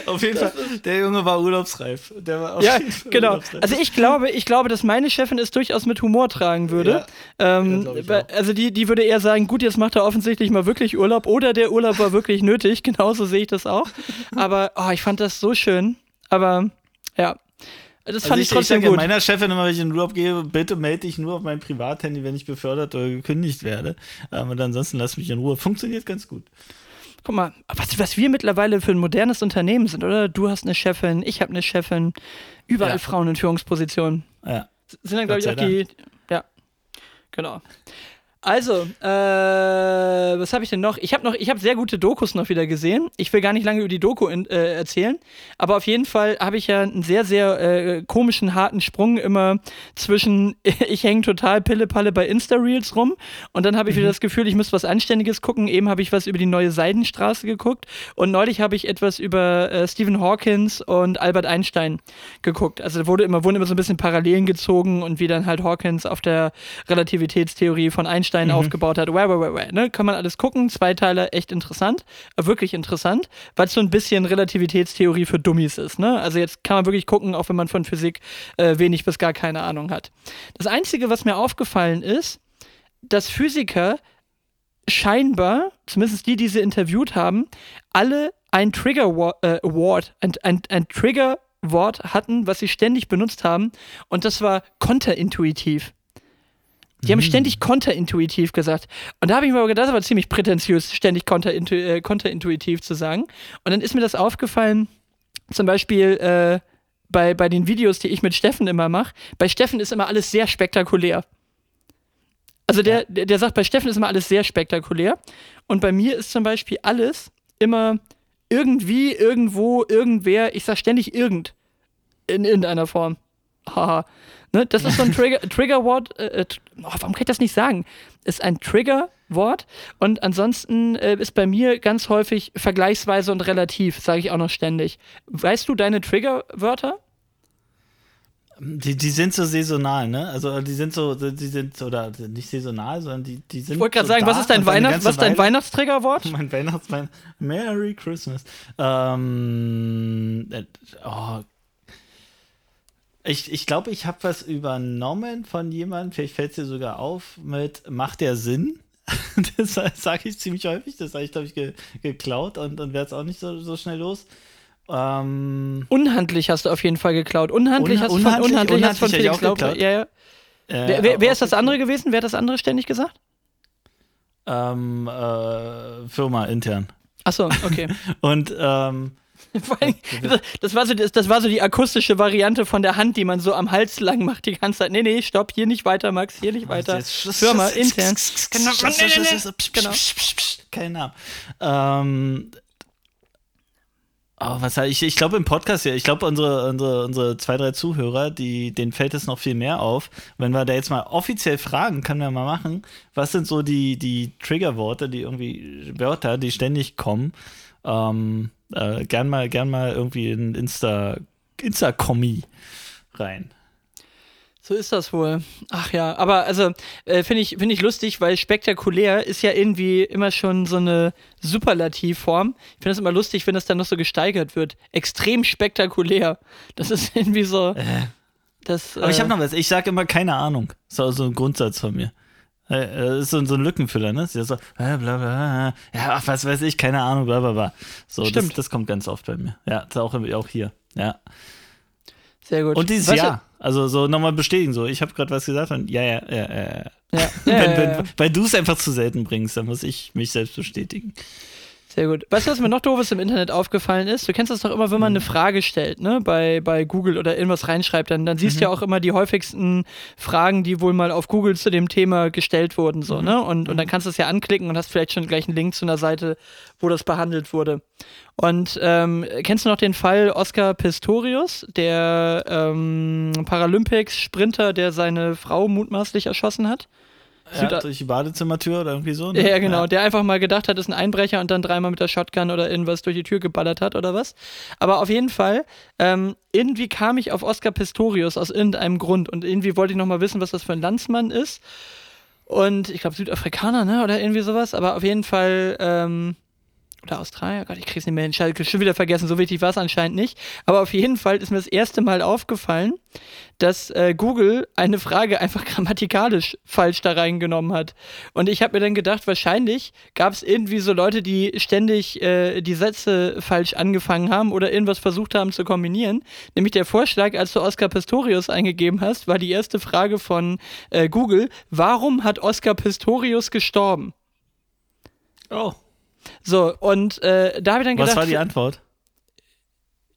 Auf jeden Fall, der Junge war urlaubsreif. Der war ja, genau. Urlaubsreif. Also ich glaube, ich glaube, dass meine Chefin es durchaus mit Humor tragen würde. Ja, ähm, also die, die würde eher sagen, gut, jetzt macht er offensichtlich mal wirklich Urlaub oder der Urlaub war wirklich nötig. Genauso sehe ich das auch. Aber oh, ich fand das so schön. Aber ja, das also fand ich, ich trotzdem ich gut. meiner Chefin immer, wenn ich in den Urlaub gehe, bitte melde dich nur auf mein Privathandy, wenn ich befördert oder gekündigt werde. Ähm, und ansonsten lass mich in Ruhe. Funktioniert ganz gut. Guck mal, was, was wir mittlerweile für ein modernes Unternehmen sind, oder? Du hast eine Chefin, ich habe eine Chefin, überall ja. Frauen in Führungspositionen. Ja. Sind dann, glaube ich, auch die. Ja, genau. Also, äh, was habe ich denn noch? Ich habe noch, ich habe sehr gute Dokus noch wieder gesehen. Ich will gar nicht lange über die Doku in, äh, erzählen, aber auf jeden Fall habe ich ja einen sehr, sehr äh, komischen, harten Sprung immer zwischen, ich hänge total Pille-Palle bei Insta-Reels rum und dann habe ich mhm. wieder das Gefühl, ich müsste was Anständiges gucken. Eben habe ich was über die neue Seidenstraße geguckt und neulich habe ich etwas über äh, Stephen Hawkins und Albert Einstein geguckt. Also da wurde immer, wurden immer so ein bisschen Parallelen gezogen und wie dann halt Hawkins auf der Relativitätstheorie von Einstein Einstein mhm. aufgebaut hat. Wah, wah, wah, ne? Kann man alles gucken. Zwei Teile echt interessant. Äh, wirklich interessant, weil es so ein bisschen Relativitätstheorie für Dummies ist. Ne? Also jetzt kann man wirklich gucken, auch wenn man von Physik äh, wenig bis gar keine Ahnung hat. Das Einzige, was mir aufgefallen ist, dass Physiker scheinbar, zumindest die, die sie interviewt haben, alle ein Trigger äh, Award, ein, ein, ein Trigger Wort hatten, was sie ständig benutzt haben, und das war konterintuitiv. Die haben mhm. ständig konterintuitiv gesagt. Und da habe ich mir aber gedacht, das war ziemlich prätentiös, ständig konterintu äh, konterintuitiv zu sagen. Und dann ist mir das aufgefallen, zum Beispiel äh, bei, bei den Videos, die ich mit Steffen immer mache, bei Steffen ist immer alles sehr spektakulär. Also der, der, der sagt, bei Steffen ist immer alles sehr spektakulär. Und bei mir ist zum Beispiel alles immer irgendwie, irgendwo, irgendwer, ich sag ständig irgend in irgendeiner Form. Haha. Ne? Das ist so ein Trigger, Triggerwort. Äh, äh, oh, warum kann ich das nicht sagen? Ist ein Triggerwort und ansonsten äh, ist bei mir ganz häufig vergleichsweise und relativ, sage ich auch noch ständig. Weißt du deine Triggerwörter? Die, die sind so saisonal, ne? Also die sind so, die sind, oder nicht saisonal, sondern die, die sind. Ich wollte gerade so sagen, was ist dein, Weihnacht, was dein Weihnachtsträgerwort? Mein Weihnachtswein. Merry Christmas. Ähm, äh, oh. Ich, ich glaube, ich habe was übernommen von jemandem, vielleicht fällt es dir sogar auf, mit Macht der Sinn? das sage ich ziemlich häufig, das habe ich, glaube ich, ge geklaut und dann wäre es auch nicht so, so schnell los. Ähm, unhandlich hast du auf jeden Fall geklaut. Unhandlich, hast, unhandlich, von, unhandlich, unhandlich hast von Felix Laub. Ja, ja. Äh, wer, wer, wer ist das andere gewesen? Wer hat das andere ständig gesagt? Ähm, äh, Firma intern. Achso, okay. Und ähm, das, war so, das, das, war so die akustische Variante von der Hand, die man so am Hals lang macht die ganze Zeit. Nee, nee, stopp, hier nicht weiter, Max, hier nicht weiter. Firma, intern. Genau. genau. Kein Name. Ähm, Oh, was ich, ich glaube im Podcast ja, ich glaube unsere, unsere, unsere zwei, drei Zuhörer, die, denen fällt es noch viel mehr auf. Wenn wir da jetzt mal offiziell fragen, können wir mal machen, was sind so die, die Triggerworte, die irgendwie, Wörter, die ständig kommen. Ähm, äh, gern mal, gern mal irgendwie in Insta, Insta-Kommi rein. So ist das wohl. Ach ja, aber also äh, finde ich, find ich lustig, weil spektakulär ist ja irgendwie immer schon so eine Superlativform. Ich finde es immer lustig, wenn das dann noch so gesteigert wird. Extrem spektakulär. Das ist irgendwie so. Äh. Das, aber ich habe äh, noch was. Ich sage immer keine Ahnung. Das ist so ein Grundsatz von mir. Das äh, ist so, so ein Lückenfüller, ne? So, bla, bla, bla, ja, ach, was weiß ich, keine Ahnung, bla, bla, bla. So, Stimmt. Das, das kommt ganz oft bei mir. Ja, auch, auch hier. Ja. Sehr gut. Und dieses was Jahr. Also so nochmal bestätigen, so, ich habe gerade was gesagt und ja, ja, ja, ja. ja. ja, wenn, wenn, weil du es einfach zu selten bringst, dann muss ich mich selbst bestätigen. Sehr gut. Weißt du, was mir noch doofes im Internet aufgefallen ist? Du kennst das doch immer, wenn man eine Frage stellt, ne? Bei, bei Google oder irgendwas reinschreibt, dann, dann siehst du mhm. ja auch immer die häufigsten Fragen, die wohl mal auf Google zu dem Thema gestellt wurden, so, mhm. ne? Und, und dann mhm. kannst du es ja anklicken und hast vielleicht schon gleich einen Link zu einer Seite, wo das behandelt wurde. Und ähm, kennst du noch den Fall Oscar Pistorius, der ähm, Paralympics-Sprinter, der seine Frau mutmaßlich erschossen hat? Ja, durch die Badezimmertür oder irgendwie so. Ne? Ja, genau. Ja. Der einfach mal gedacht hat, ist ein Einbrecher und dann dreimal mit der Shotgun oder irgendwas durch die Tür geballert hat oder was. Aber auf jeden Fall, ähm, irgendwie kam ich auf Oscar Pistorius aus irgendeinem Grund und irgendwie wollte ich nochmal wissen, was das für ein Landsmann ist. Und ich glaube Südafrikaner, ne? Oder irgendwie sowas. Aber auf jeden Fall, ähm, oder Australier, Gott, ich krieg's nicht mehr hin, ich schon wieder vergessen, so wichtig war es anscheinend nicht. Aber auf jeden Fall ist mir das erste Mal aufgefallen, dass äh, Google eine Frage einfach grammatikalisch falsch da reingenommen hat. Und ich habe mir dann gedacht, wahrscheinlich gab es irgendwie so Leute, die ständig äh, die Sätze falsch angefangen haben oder irgendwas versucht haben zu kombinieren. Nämlich der Vorschlag, als du Oscar Pistorius eingegeben hast, war die erste Frage von äh, Google, warum hat Oscar Pistorius gestorben? Oh. So, und äh, da habe ich dann gedacht. Was war die Antwort?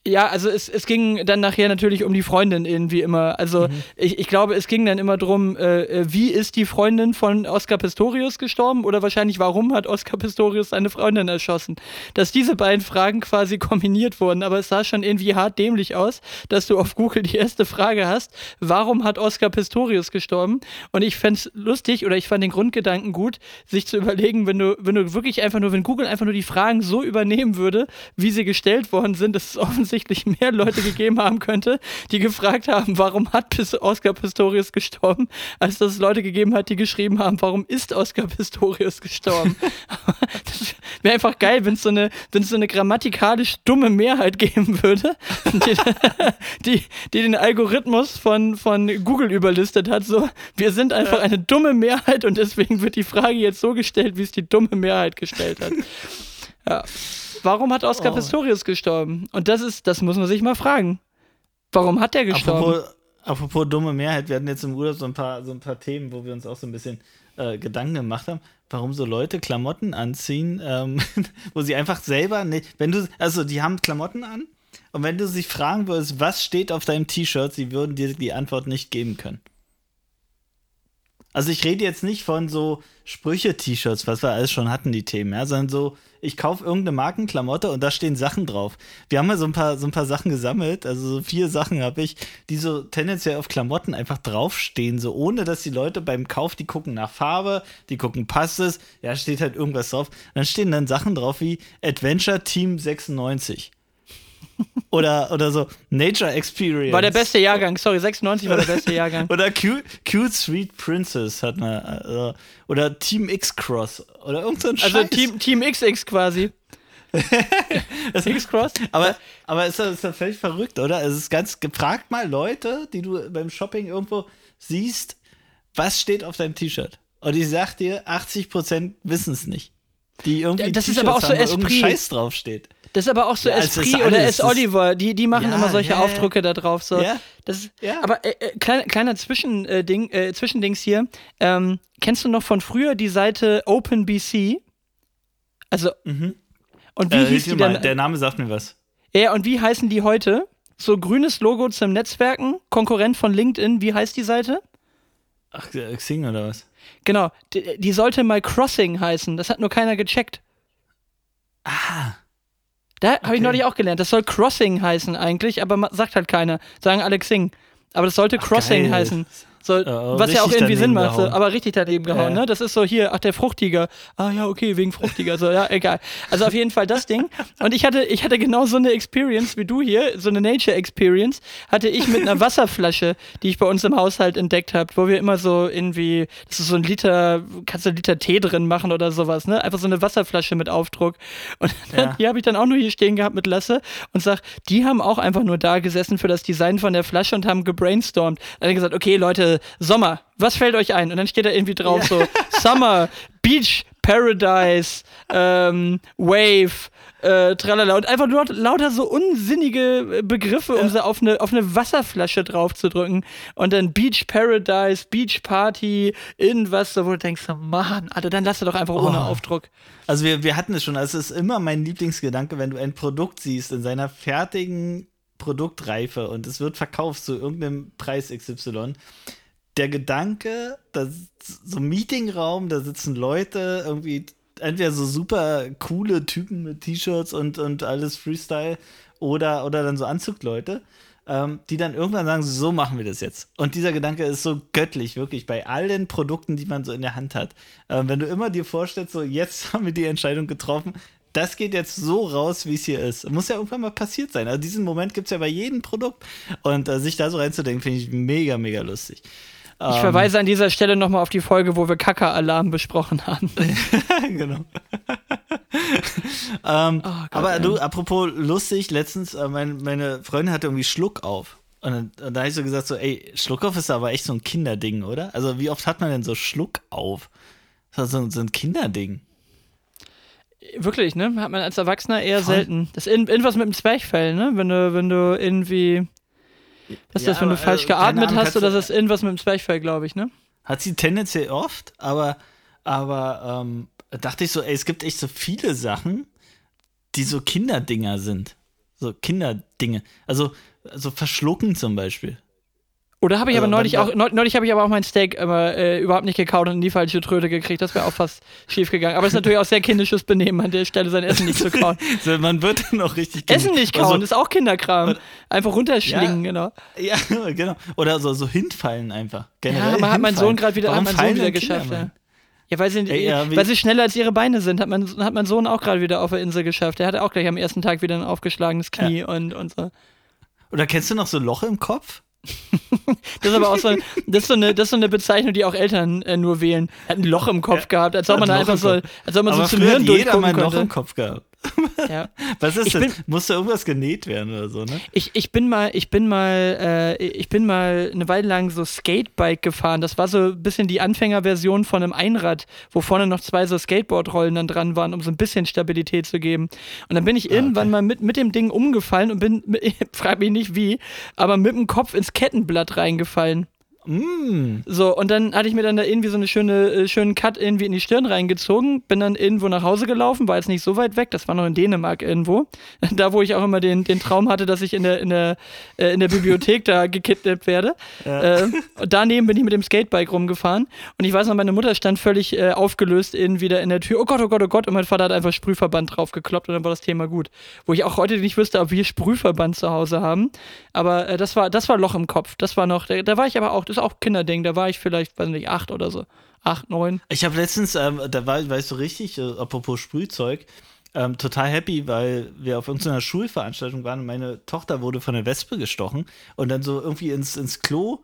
Ja, also es, es ging dann nachher natürlich um die Freundin irgendwie immer. Also mhm. ich, ich glaube, es ging dann immer drum, äh, äh, wie ist die Freundin von Oscar Pistorius gestorben oder wahrscheinlich warum hat Oscar Pistorius seine Freundin erschossen. Dass diese beiden Fragen quasi kombiniert wurden, aber es sah schon irgendwie hart dämlich aus, dass du auf Google die erste Frage hast, warum hat Oscar Pistorius gestorben? Und ich fände es lustig oder ich fand den Grundgedanken gut, sich zu überlegen, wenn du, wenn du wirklich einfach nur, wenn Google einfach nur die Fragen so übernehmen würde, wie sie gestellt worden sind, dass es offensichtlich offensichtlich mehr Leute gegeben haben könnte, die gefragt haben, warum hat Oscar Pistorius gestorben, als dass es Leute gegeben hat, die geschrieben haben, warum ist Oscar Pistorius gestorben. das wäre einfach geil, wenn es so eine, es so eine grammatikalisch dumme Mehrheit geben würde, die, die, die, den Algorithmus von, von Google überlistet hat. So, wir sind einfach eine dumme Mehrheit und deswegen wird die Frage jetzt so gestellt, wie es die dumme Mehrheit gestellt hat. Ja. Warum hat Oscar oh. Pistorius gestorben? Und das ist, das muss man sich mal fragen. Warum hat der gestorben? Apropos, apropos dumme Mehrheit, wir hatten jetzt im Urlaub so ein paar, so ein paar Themen, wo wir uns auch so ein bisschen äh, Gedanken gemacht haben, warum so Leute Klamotten anziehen, ähm, wo sie einfach selber nicht, wenn du, also die haben Klamotten an Und wenn du sie fragen würdest, was steht auf deinem T-Shirt, sie würden dir die Antwort nicht geben können. Also ich rede jetzt nicht von so Sprüche-T-Shirts, was wir alles schon hatten, die Themen, ja, sondern so, ich kaufe irgendeine Markenklamotte und da stehen Sachen drauf. Wir haben ja so ein paar, so ein paar Sachen gesammelt, also so vier Sachen habe ich, die so tendenziell auf Klamotten einfach draufstehen, so ohne dass die Leute beim Kauf, die gucken nach Farbe, die gucken, passt es, ja, steht halt irgendwas drauf. dann stehen dann Sachen drauf wie Adventure Team 96 oder, oder so Nature Experience. War der beste Jahrgang, sorry, 96 war der beste Jahrgang. oder Cute, Cute Sweet Princess hat man. Äh, oder Team X-Cross. Oder irgendein so Also Team, Team XX quasi. das X-Cross? Aber, aber ist, das, ist das völlig verrückt, oder? Es ist ganz gefragt mal Leute, die du beim Shopping irgendwo siehst, was steht auf deinem T-Shirt? Und ich sag dir, 80% wissen es nicht. Die irgendwie das ist aber auch so Esprit. Scheiß draufsteht. Das ist aber auch so ja, Esprit oder S. Oliver, die, die machen ja, immer solche ja, Aufdrücke da drauf. So. Ja. Das, ja. Aber äh, äh, kleiner, kleiner Zwischending, äh, äh, Zwischendings hier. Ähm, kennst du noch von früher die Seite OpenBC? Also, mhm. und wie äh, hieß die dann? Der Name sagt mir was. Ja, und wie heißen die heute? So grünes Logo zum Netzwerken, Konkurrent von LinkedIn. Wie heißt die Seite? Ach, äh, Xing oder was? Genau, die, die sollte mal Crossing heißen. Das hat nur keiner gecheckt. Ah. Da okay. habe ich neulich auch gelernt. Das soll Crossing heißen eigentlich, aber sagt halt keiner. Sagen alle Xing. Aber das sollte Crossing geil. heißen. So, ja, was ja auch irgendwie Sinn macht, so, aber richtig daneben gehauen, ja. ne? Das ist so hier, ach, der Fruchtiger. Ah ja, okay, wegen Fruchtiger, so, ja, egal. Also auf jeden Fall das Ding. Und ich hatte, ich hatte genau so eine Experience wie du hier, so eine Nature Experience, hatte ich mit einer Wasserflasche, die ich bei uns im Haushalt entdeckt habe, wo wir immer so irgendwie, das ist so ein Liter, kannst du einen Liter Tee drin machen oder sowas, ne? Einfach so eine Wasserflasche mit Aufdruck. Und ja. die habe ich dann auch nur hier stehen gehabt mit Lasse und sag, die haben auch einfach nur da gesessen für das Design von der Flasche und haben gebrainstormt. Dann gesagt, okay, Leute, Sommer, was fällt euch ein? Und dann steht da irgendwie drauf ja. so Summer, Beach, Paradise, ähm, Wave, äh, tralala. Und einfach nur lauter so unsinnige Begriffe, um ja. sie auf eine, auf eine Wasserflasche drauf zu drücken. Und dann Beach Paradise, Beach Party, irgendwas, wo du denkst, Mann, Alter, dann lass doch einfach oh. ohne Aufdruck. Also wir, wir hatten es schon, also es ist immer mein Lieblingsgedanke, wenn du ein Produkt siehst in seiner fertigen Produktreife und es wird verkauft zu irgendeinem Preis XY der Gedanke, dass so ein Meetingraum, da sitzen Leute, irgendwie entweder so super coole Typen mit T-Shirts und, und alles Freestyle oder, oder dann so Anzugleute, ähm, die dann irgendwann sagen, so machen wir das jetzt. Und dieser Gedanke ist so göttlich, wirklich, bei allen Produkten, die man so in der Hand hat. Ähm, wenn du immer dir vorstellst, so jetzt haben wir die Entscheidung getroffen, das geht jetzt so raus, wie es hier ist. Muss ja irgendwann mal passiert sein. Also diesen Moment gibt es ja bei jedem Produkt. Und äh, sich da so reinzudenken, finde ich mega, mega lustig. Ich verweise an dieser Stelle nochmal auf die Folge, wo wir Kaka-Alarm besprochen haben. genau. ähm, oh Gott, aber du, apropos lustig, letztens, äh, mein, meine Freundin hatte irgendwie Schluck auf. Und, dann, und da habe ich so gesagt, so, ey, Schluck auf ist aber echt so ein Kinderding, oder? Also wie oft hat man denn so Schluck auf? Das ist so, so ein Kinderding. Wirklich, ne? Hat man als Erwachsener eher Voll. selten. Das ist irgendwas mit dem Zwerchfell, ne? Wenn du, wenn du irgendwie was ist ja, das, wenn du falsch äh, geatmet Ahnung, hast oder das ist irgendwas mit dem Zwerchfell, glaube ich, ne? Hat sie tendenziell oft, aber, aber ähm, dachte ich so, ey, es gibt echt so viele Sachen, die so Kinderdinger sind. So Kinderdinge. Also, also verschlucken zum Beispiel. Oder habe ich aber also, neulich auch, neulich habe ich aber auch mein Steak immer, äh, überhaupt nicht gekaut und in die falsche Tröte gekriegt. Das wäre auch fast schief gegangen. Aber es ist natürlich auch sehr kindisches Benehmen an der Stelle, sein Essen nicht zu kauen. so, man wird dann auch richtig Essen nicht kauen, also, ist auch Kinderkram. Einfach runterschlingen, ja, genau. Ja, genau. Oder so, so hinfallen einfach. Generell ja, man hat mein Sohn gerade wieder, hat mein Sohn wieder geschafft, ja. Ja, weil sie, Ey, ja, weil sie schneller als ihre Beine sind, hat mein, hat mein Sohn auch gerade wieder auf der Insel geschafft. Er hatte auch gleich am ersten Tag wieder ein aufgeschlagenes Knie ja. und, und so. Oder kennst du noch so Loch im Kopf? Das ist aber auch so, das ist so, eine, das ist so eine Bezeichnung, die auch Eltern äh, nur wählen. Hat ein Loch im Kopf ja, gehabt, als ob man einfach so, als ob man so zum Hirn jeder mal ein Loch im Kopf gehabt. Ja. Was ist ich das? Bin, Musste irgendwas genäht werden oder so, ne? Ich, ich bin mal, ich bin mal, äh, ich bin mal eine Weile lang so Skatebike gefahren. Das war so ein bisschen die Anfängerversion von einem Einrad, wo vorne noch zwei so Skateboardrollen dann dran waren, um so ein bisschen Stabilität zu geben. Und dann bin ich ah, irgendwann okay. mal mit, mit dem Ding umgefallen und bin, frag mich nicht wie, aber mit dem Kopf ins Kettenblatt reingefallen. Mm. So, und dann hatte ich mir dann da irgendwie so eine schöne, äh, schönen Cut irgendwie in die Stirn reingezogen, bin dann irgendwo nach Hause gelaufen, war jetzt nicht so weit weg, das war noch in Dänemark irgendwo. Da, wo ich auch immer den, den Traum hatte, dass ich in der, in der, äh, in der Bibliothek da gekidnappt werde. Ja. Äh, daneben bin ich mit dem Skatebike rumgefahren und ich weiß noch, meine Mutter stand völlig äh, aufgelöst irgendwie da in der Tür. Oh Gott, oh Gott, oh Gott. Und mein Vater hat einfach Sprühverband draufgekloppt und dann war das Thema gut. Wo ich auch heute nicht wüsste, ob wir Sprühverband zu Hause haben. Aber äh, das, war, das war Loch im Kopf. Das war noch, da, da war ich aber auch, ist auch Kinderding, da war ich vielleicht, weiß nicht, acht oder so. Acht, neun. Ich habe letztens, ähm, da war, weißt du richtig, äh, apropos Sprühzeug, ähm, total happy, weil wir auf irgendeiner Schulveranstaltung waren und meine Tochter wurde von der Wespe gestochen und dann so irgendwie ins, ins Klo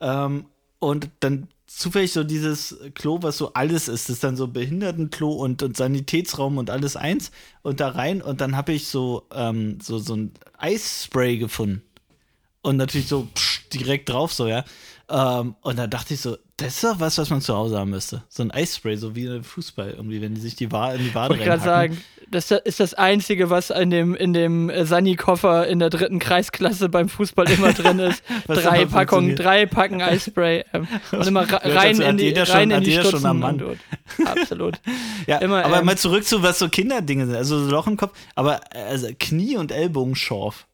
ähm, und dann zufällig so dieses Klo, was so alles ist, das ist dann so Behindertenklo und, und Sanitätsraum und alles eins und da rein und dann habe ich so, ähm, so, so ein Eisspray gefunden und natürlich so psch, direkt drauf so, ja. Ähm, und da dachte ich so, das ist doch was, was man zu Hause haben müsste. So ein Eisspray, so wie im Fußball irgendwie, wenn die sich die Wa in die Wade Ich gerade sagen, das ist das Einzige, was in dem, in dem Sani-Koffer in der dritten Kreisklasse beim Fußball immer drin ist. drei Packungen, drei Packen Eisspray. Ähm, und immer rein in die, rein in die Stutzen. Schon am Mann. Absolut. ja, immer, aber ähm, mal zurück zu, was so Kinderdinge sind. Also so Loch im Kopf, aber also Knie- und Ellbogenschorf.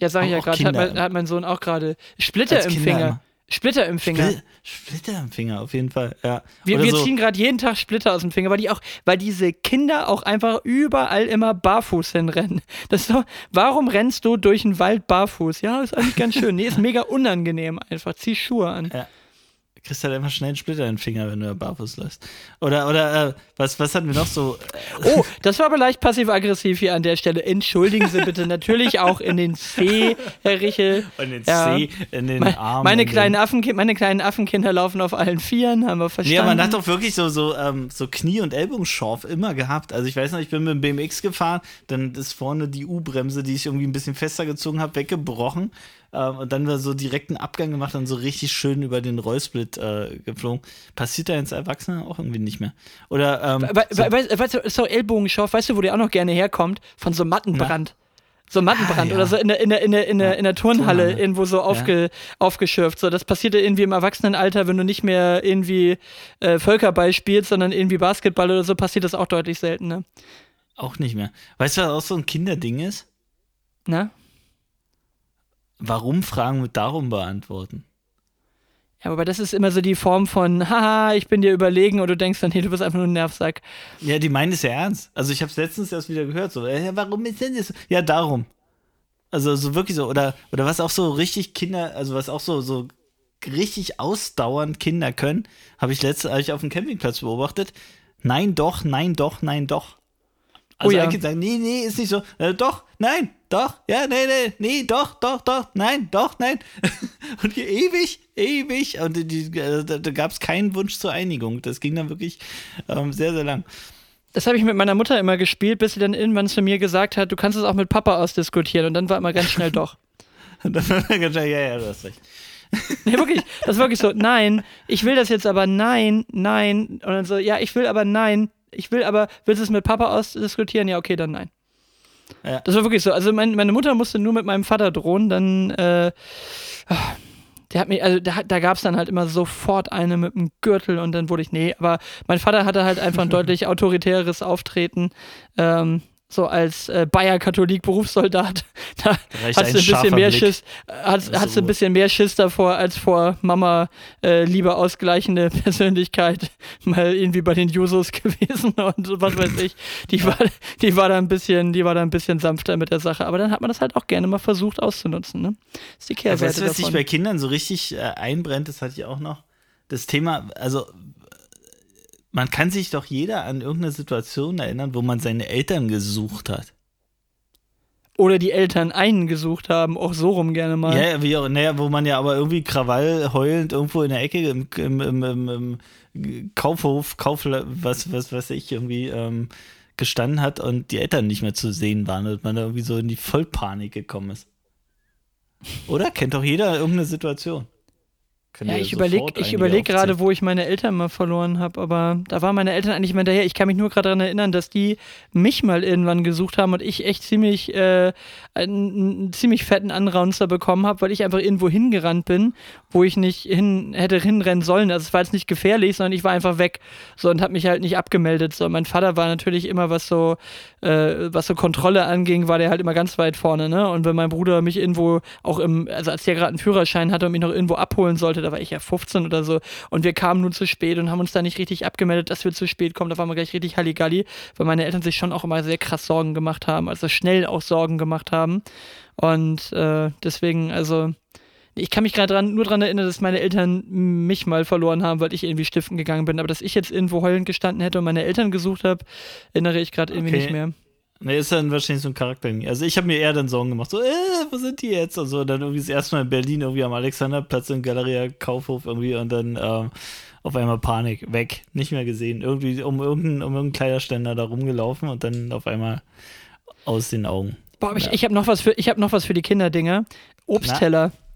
Ja, sag ich ja gerade, hat, mein, hat mein Sohn auch gerade Splitter im Finger. Splitter im Finger. Spl Splitter im Finger, auf jeden Fall, ja. Wir, wir so. ziehen gerade jeden Tag Splitter aus dem Finger, weil die auch, weil diese Kinder auch einfach überall immer barfuß hinrennen. Das so, warum rennst du durch den Wald barfuß? Ja, ist eigentlich ganz schön. Nee, ist mega unangenehm einfach. Zieh Schuhe an. Ja kriegst halt einfach schnell einen Splitter in den Finger, wenn du da barfuß läufst. Oder, oder äh, was, was hatten wir noch so? oh, das war aber leicht passiv-aggressiv hier an der Stelle. Entschuldigen Sie bitte natürlich auch in den C, Herr Richel. In den ja. C, in den Me Arm. Meine kleinen, Affenkind, meine kleinen Affenkinder laufen auf allen Vieren, haben wir verstanden. Ja, man hat doch wirklich so, so, ähm, so Knie- und Ellbogenschorf immer gehabt. Also ich weiß noch, ich bin mit dem BMX gefahren, dann ist vorne die U-Bremse, die ich irgendwie ein bisschen fester gezogen habe, weggebrochen. Ähm, und dann war so direkt einen Abgang gemacht und so richtig schön über den Rollsplit äh, geflogen. Passiert da jetzt Erwachsene auch irgendwie nicht mehr. Oder, ähm, we so, we weißt du, so Ellbogenschorf, weißt du, wo der auch noch gerne herkommt? Von so Mattenbrand. Na? so Mattenbrand ah, ja. oder so in der, in der, in der, in der, in der Turnhalle, Turnhalle irgendwo so aufge, ja. aufgeschürft. So, das passiert ja irgendwie im Erwachsenenalter, wenn du nicht mehr irgendwie äh, Völkerball spielst, sondern irgendwie Basketball oder so, passiert das auch deutlich selten, ne? Auch nicht mehr. Weißt du, was auch so ein Kinderding ist? Na? Warum Fragen mit darum beantworten? Ja, aber das ist immer so die Form von, haha, ich bin dir überlegen und du denkst dann, hey, du bist einfach nur ein Nervsack. Ja, die meinen es ja ernst. Also ich habe es letztens erst wieder gehört, so, äh, warum ist denn das? Ja, darum. Also so wirklich so, oder, oder was auch so richtig Kinder, also was auch so, so richtig ausdauernd Kinder können, habe ich letztens hab ich auf dem Campingplatz beobachtet. Nein, doch, nein, doch, nein, doch. Also oh ja. ein Kind sagen, nee, nee, ist nicht so. Äh, doch, nein, doch, ja, nee, nee, nee, doch, doch, doch, nein, doch, nein. und hier ewig, ewig. Und die, die, äh, da, da gab es keinen Wunsch zur Einigung. Das ging dann wirklich ähm, sehr, sehr lang. Das habe ich mit meiner Mutter immer gespielt, bis sie dann irgendwann zu mir gesagt hat, du kannst es auch mit Papa ausdiskutieren. Und dann war immer ganz schnell doch. und dann war ganz schnell, ja, ja, du hast recht. nee, wirklich, das ist wirklich so, nein, ich will das jetzt aber nein, nein. Und dann so, ja, ich will aber nein, ich will aber, willst du es mit Papa ausdiskutieren? Ja, okay, dann nein. Ja. Das war wirklich so. Also mein, meine Mutter musste nur mit meinem Vater drohen, dann äh, der hat mich, also da, da gab es dann halt immer sofort eine mit dem Gürtel und dann wurde ich, nee, aber mein Vater hatte halt einfach ein deutlich autoritäres Auftreten. Ähm, so als äh, Bayer-Katholik-Berufssoldat, da hast du ein bisschen mehr Schiss, hast, hast du ein bisschen mehr Schiss davor, als vor Mama äh, lieber ausgleichende Persönlichkeit mal irgendwie bei den Jusos gewesen und was weiß ich. Die war, die war da ein bisschen, die war da ein bisschen sanfter mit der Sache. Aber dann hat man das halt auch gerne mal versucht auszunutzen. Ne? Das ist die Kehrseite. Weißt du, was sich bei Kindern so richtig äh, einbrennt, das hatte ich auch noch. Das Thema, also man kann sich doch jeder an irgendeine Situation erinnern, wo man seine Eltern gesucht hat. Oder die Eltern einen gesucht haben, auch so rum gerne mal. Ja, wie auch, naja, wo man ja aber irgendwie Krawall heulend irgendwo in der Ecke im, im, im, im Kaufhof, Kauf, was, was weiß ich, irgendwie ähm, gestanden hat und die Eltern nicht mehr zu sehen waren und man da irgendwie so in die Vollpanik gekommen ist. Oder? Kennt doch jeder irgendeine Situation. Ja, ich überlege ich überleg gerade, wo ich meine Eltern mal verloren habe, aber da waren meine Eltern eigentlich immer hinterher. Ich kann mich nur gerade daran erinnern, dass die mich mal irgendwann gesucht haben und ich echt ziemlich äh, einen, einen, ziemlich fetten Anraunzer bekommen habe, weil ich einfach irgendwo hingerannt bin, wo ich nicht hin hätte hinrennen sollen. Also es war jetzt nicht gefährlich, sondern ich war einfach weg so und habe mich halt nicht abgemeldet. So, mein Vater war natürlich immer was so äh, was so Kontrolle anging, war der halt immer ganz weit vorne, ne? Und wenn mein Bruder mich irgendwo auch im also als der gerade einen Führerschein hatte und mich noch irgendwo abholen sollte, da war ich ja 15 oder so und wir kamen nur zu spät und haben uns da nicht richtig abgemeldet, dass wir zu spät kommen. Da waren wir gleich richtig Halligalli, weil meine Eltern sich schon auch immer sehr krass Sorgen gemacht haben, also schnell auch Sorgen gemacht haben. Und äh, deswegen, also ich kann mich gerade dran, nur daran erinnern, dass meine Eltern mich mal verloren haben, weil ich irgendwie stiften gegangen bin. Aber dass ich jetzt irgendwo heulend gestanden hätte und meine Eltern gesucht habe, erinnere ich gerade irgendwie okay. nicht mehr. Ne, ist dann wahrscheinlich so ein Charakter. Also ich habe mir eher dann Sorgen gemacht, so, äh, wo sind die jetzt? Und so, dann irgendwie das erste Mal in Berlin, irgendwie am Alexanderplatz im Galeria Kaufhof irgendwie und dann ähm, auf einmal Panik, weg, nicht mehr gesehen. Irgendwie um irgendeinen, um irgendeinen Kleiderständer da rumgelaufen und dann auf einmal aus den Augen. Boah, ich, ja. ich habe noch was für, ich habe noch was für die Kinderdinger. Obstteller. Na?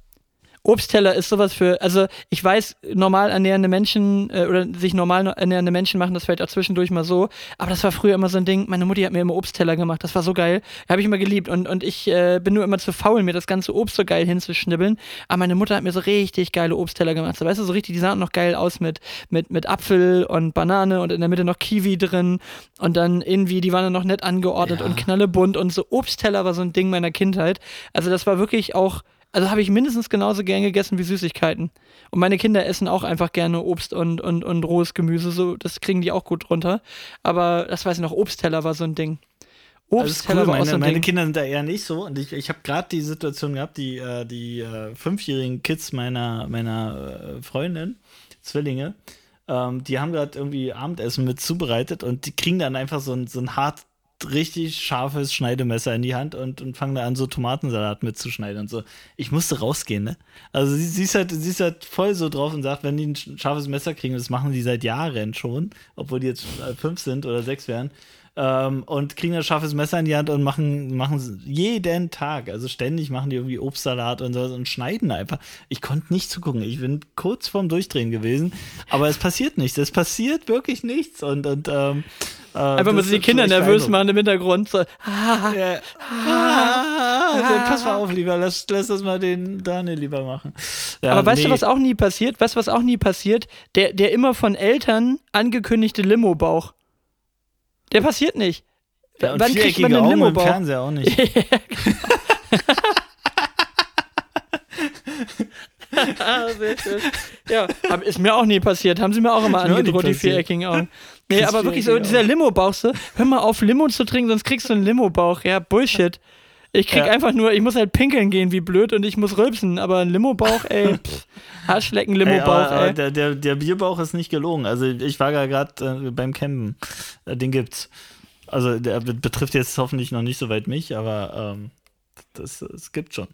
Obstteller ist sowas für, also ich weiß, normal ernährende Menschen äh, oder sich normal ernährende Menschen machen das vielleicht auch zwischendurch mal so, aber das war früher immer so ein Ding, meine Mutti hat mir immer Obstteller gemacht, das war so geil, habe ich immer geliebt und, und ich äh, bin nur immer zu faul, mir das ganze Obst so geil hinzuschnibbeln, aber meine Mutter hat mir so richtig geile Obstteller gemacht, so weißt du, so richtig, die sahen noch geil aus mit, mit, mit Apfel und Banane und in der Mitte noch Kiwi drin und dann irgendwie, die waren dann noch nett angeordnet ja. und knallebunt und so Obstteller war so ein Ding meiner Kindheit, also das war wirklich auch also habe ich mindestens genauso gern gegessen wie Süßigkeiten. Und meine Kinder essen auch einfach gerne Obst und, und, und rohes Gemüse. So, das kriegen die auch gut runter. Aber das weiß ich noch, Obstteller war so ein Ding. Obstteller cool. war meine, so ein meine Ding. Kinder sind da eher nicht so. Und ich, ich habe gerade die Situation gehabt, die, äh, die äh, fünfjährigen Kids meiner, meiner äh, Freundin, Zwillinge, ähm, die haben gerade irgendwie Abendessen mit zubereitet und die kriegen dann einfach so ein, so ein hart richtig scharfes Schneidemesser in die Hand und, und fangen da an, so Tomatensalat mitzuschneiden und so. Ich musste rausgehen, ne? Also sie, sie, ist halt, sie ist halt voll so drauf und sagt, wenn die ein scharfes Messer kriegen, das machen die seit Jahren schon, obwohl die jetzt äh, fünf sind oder sechs wären, ähm, und kriegen ein scharfes Messer in die Hand und machen, machen jeden Tag, also ständig machen die irgendwie Obstsalat und so und schneiden einfach. Ich konnte nicht zugucken. Ich bin kurz vorm Durchdrehen gewesen, aber es passiert nichts. Es passiert wirklich nichts und, und ähm, äh, Einfach mal die Kinder nervös machen im Hintergrund. So. Ah, ja. ah, pass mal auf, lieber, lass, lass das mal den Daniel lieber machen. Ja, Aber weißt nee. du, was auch nie passiert? Weißt du, was auch nie passiert? Der, der immer von Eltern angekündigte Limo-Bauch. Der passiert nicht. Ja, Wann kriegt man den Limo-Bauch? im Fernseher auch nicht. ah. Ja, ist mir auch nie passiert. Haben sie mir auch immer angedroht, die viereckigen Augen. Nee, aber wirklich so, dieser Limo-Bauch, so, hör mal auf, Limo zu trinken, sonst kriegst du einen Limo-Bauch. Ja, Bullshit. Ich krieg ja. einfach nur, ich muss halt pinkeln gehen, wie blöd, und ich muss rülpsen, aber ein Limo-Bauch, ey, pff, Haarschlecken, Limo-Bauch, ey. Der, der, der, Bierbauch ist nicht gelogen. Also ich war ja gerade äh, beim Campen. Äh, den gibt's. Also der betrifft jetzt hoffentlich noch nicht so weit mich, aber ähm, das, das gibt schon.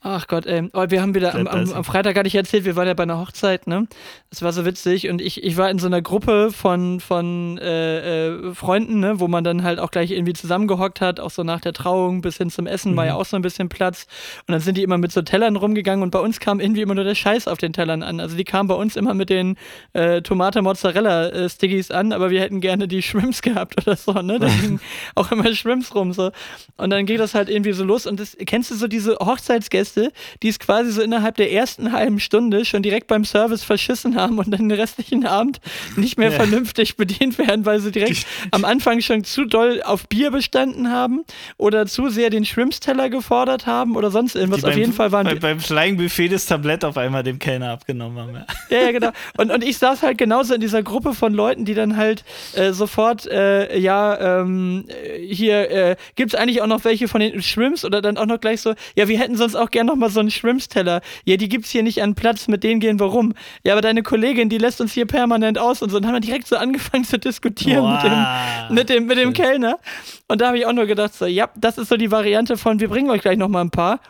Ach Gott, ey. Oh, wir haben wieder am, am, am, Freitag hatte ich erzählt, wir waren ja bei einer Hochzeit, ne? Das war so witzig und ich, ich war in so einer Gruppe von, von äh, äh, Freunden, ne? Wo man dann halt auch gleich irgendwie zusammengehockt hat, auch so nach der Trauung bis hin zum Essen mhm. war ja mhm. auch so ein bisschen Platz. Und dann sind die immer mit so Tellern rumgegangen und bei uns kam irgendwie immer nur der Scheiß auf den Tellern an. Also die kamen bei uns immer mit den äh, Tomate-Mozzarella-Stiggies an, aber wir hätten gerne die Shrimps gehabt oder so, ne? Da auch immer Shrimps rum so. Und dann ging das halt irgendwie so los und das, kennst du so diese Hochzeitsgäste, Gäste, die es quasi so innerhalb der ersten halben Stunde schon direkt beim Service verschissen haben und dann den restlichen Abend nicht mehr ja. vernünftig bedient werden, weil sie direkt am Anfang schon zu doll auf Bier bestanden haben oder zu sehr den Shrimps-Teller gefordert haben oder sonst irgendwas. auf jeden Fall waren bei, beim Flying Buffet das Tablett auf einmal dem Kellner abgenommen haben. Ja, ja, genau. Und, und ich saß halt genauso in dieser Gruppe von Leuten, die dann halt äh, sofort, äh, ja, ähm, hier, äh, gibt es eigentlich auch noch welche von den Shrimps oder dann auch noch gleich so, ja, wir hätten sonst auch gerne gerne nochmal so einen Shrimps-Teller. Ja, die gibt's hier nicht an Platz, mit denen gehen wir rum. Ja, aber deine Kollegin, die lässt uns hier permanent aus und so. Und haben wir direkt so angefangen zu diskutieren mit dem, mit dem, mit dem Kellner. Und da habe ich auch nur gedacht, so, ja, das ist so die Variante von, wir bringen euch gleich nochmal ein paar.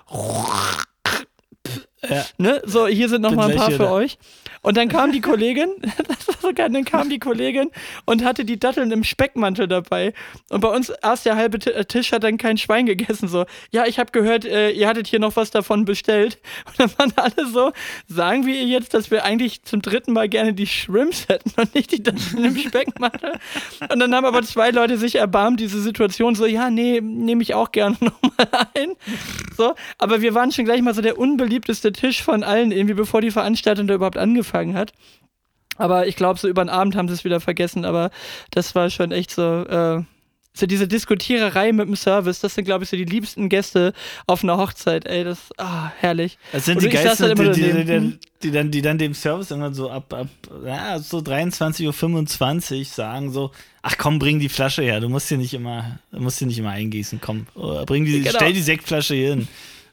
Ja. Ne? So, hier sind nochmal ein paar für euch. Und dann kam die Kollegin, dann kam die Kollegin und hatte die Datteln im Speckmantel dabei. Und bei uns erst der halbe äh, Tisch hat dann kein Schwein gegessen. So, ja, ich habe gehört, äh, ihr hattet hier noch was davon bestellt. Und dann waren alle so, sagen wir ihr jetzt, dass wir eigentlich zum dritten Mal gerne die Shrimps hätten und nicht die Datteln im Speckmantel. Und dann haben aber zwei Leute sich erbarmt, diese Situation so, ja, nee, nehme ich auch gerne nochmal ein. So, aber wir waren schon gleich mal so der unbeliebteste Tisch von allen, irgendwie bevor die Veranstaltung da überhaupt angefangen hat. Aber ich glaube, so über den Abend haben sie es wieder vergessen, aber das war schon echt so, äh, so diese Diskutiererei mit dem Service, das sind, glaube ich, so die liebsten Gäste auf einer Hochzeit, ey, das, ah, herrlich. Das sind die Geister, die, die, die, die, dann, die dann dem Service irgendwann so ab, ab ja, so 23.25 Uhr sagen so, ach komm, bring die Flasche her, du musst hier nicht immer, musst hier nicht immer eingießen, komm, bring die, genau. stell die Sektflasche hier hin.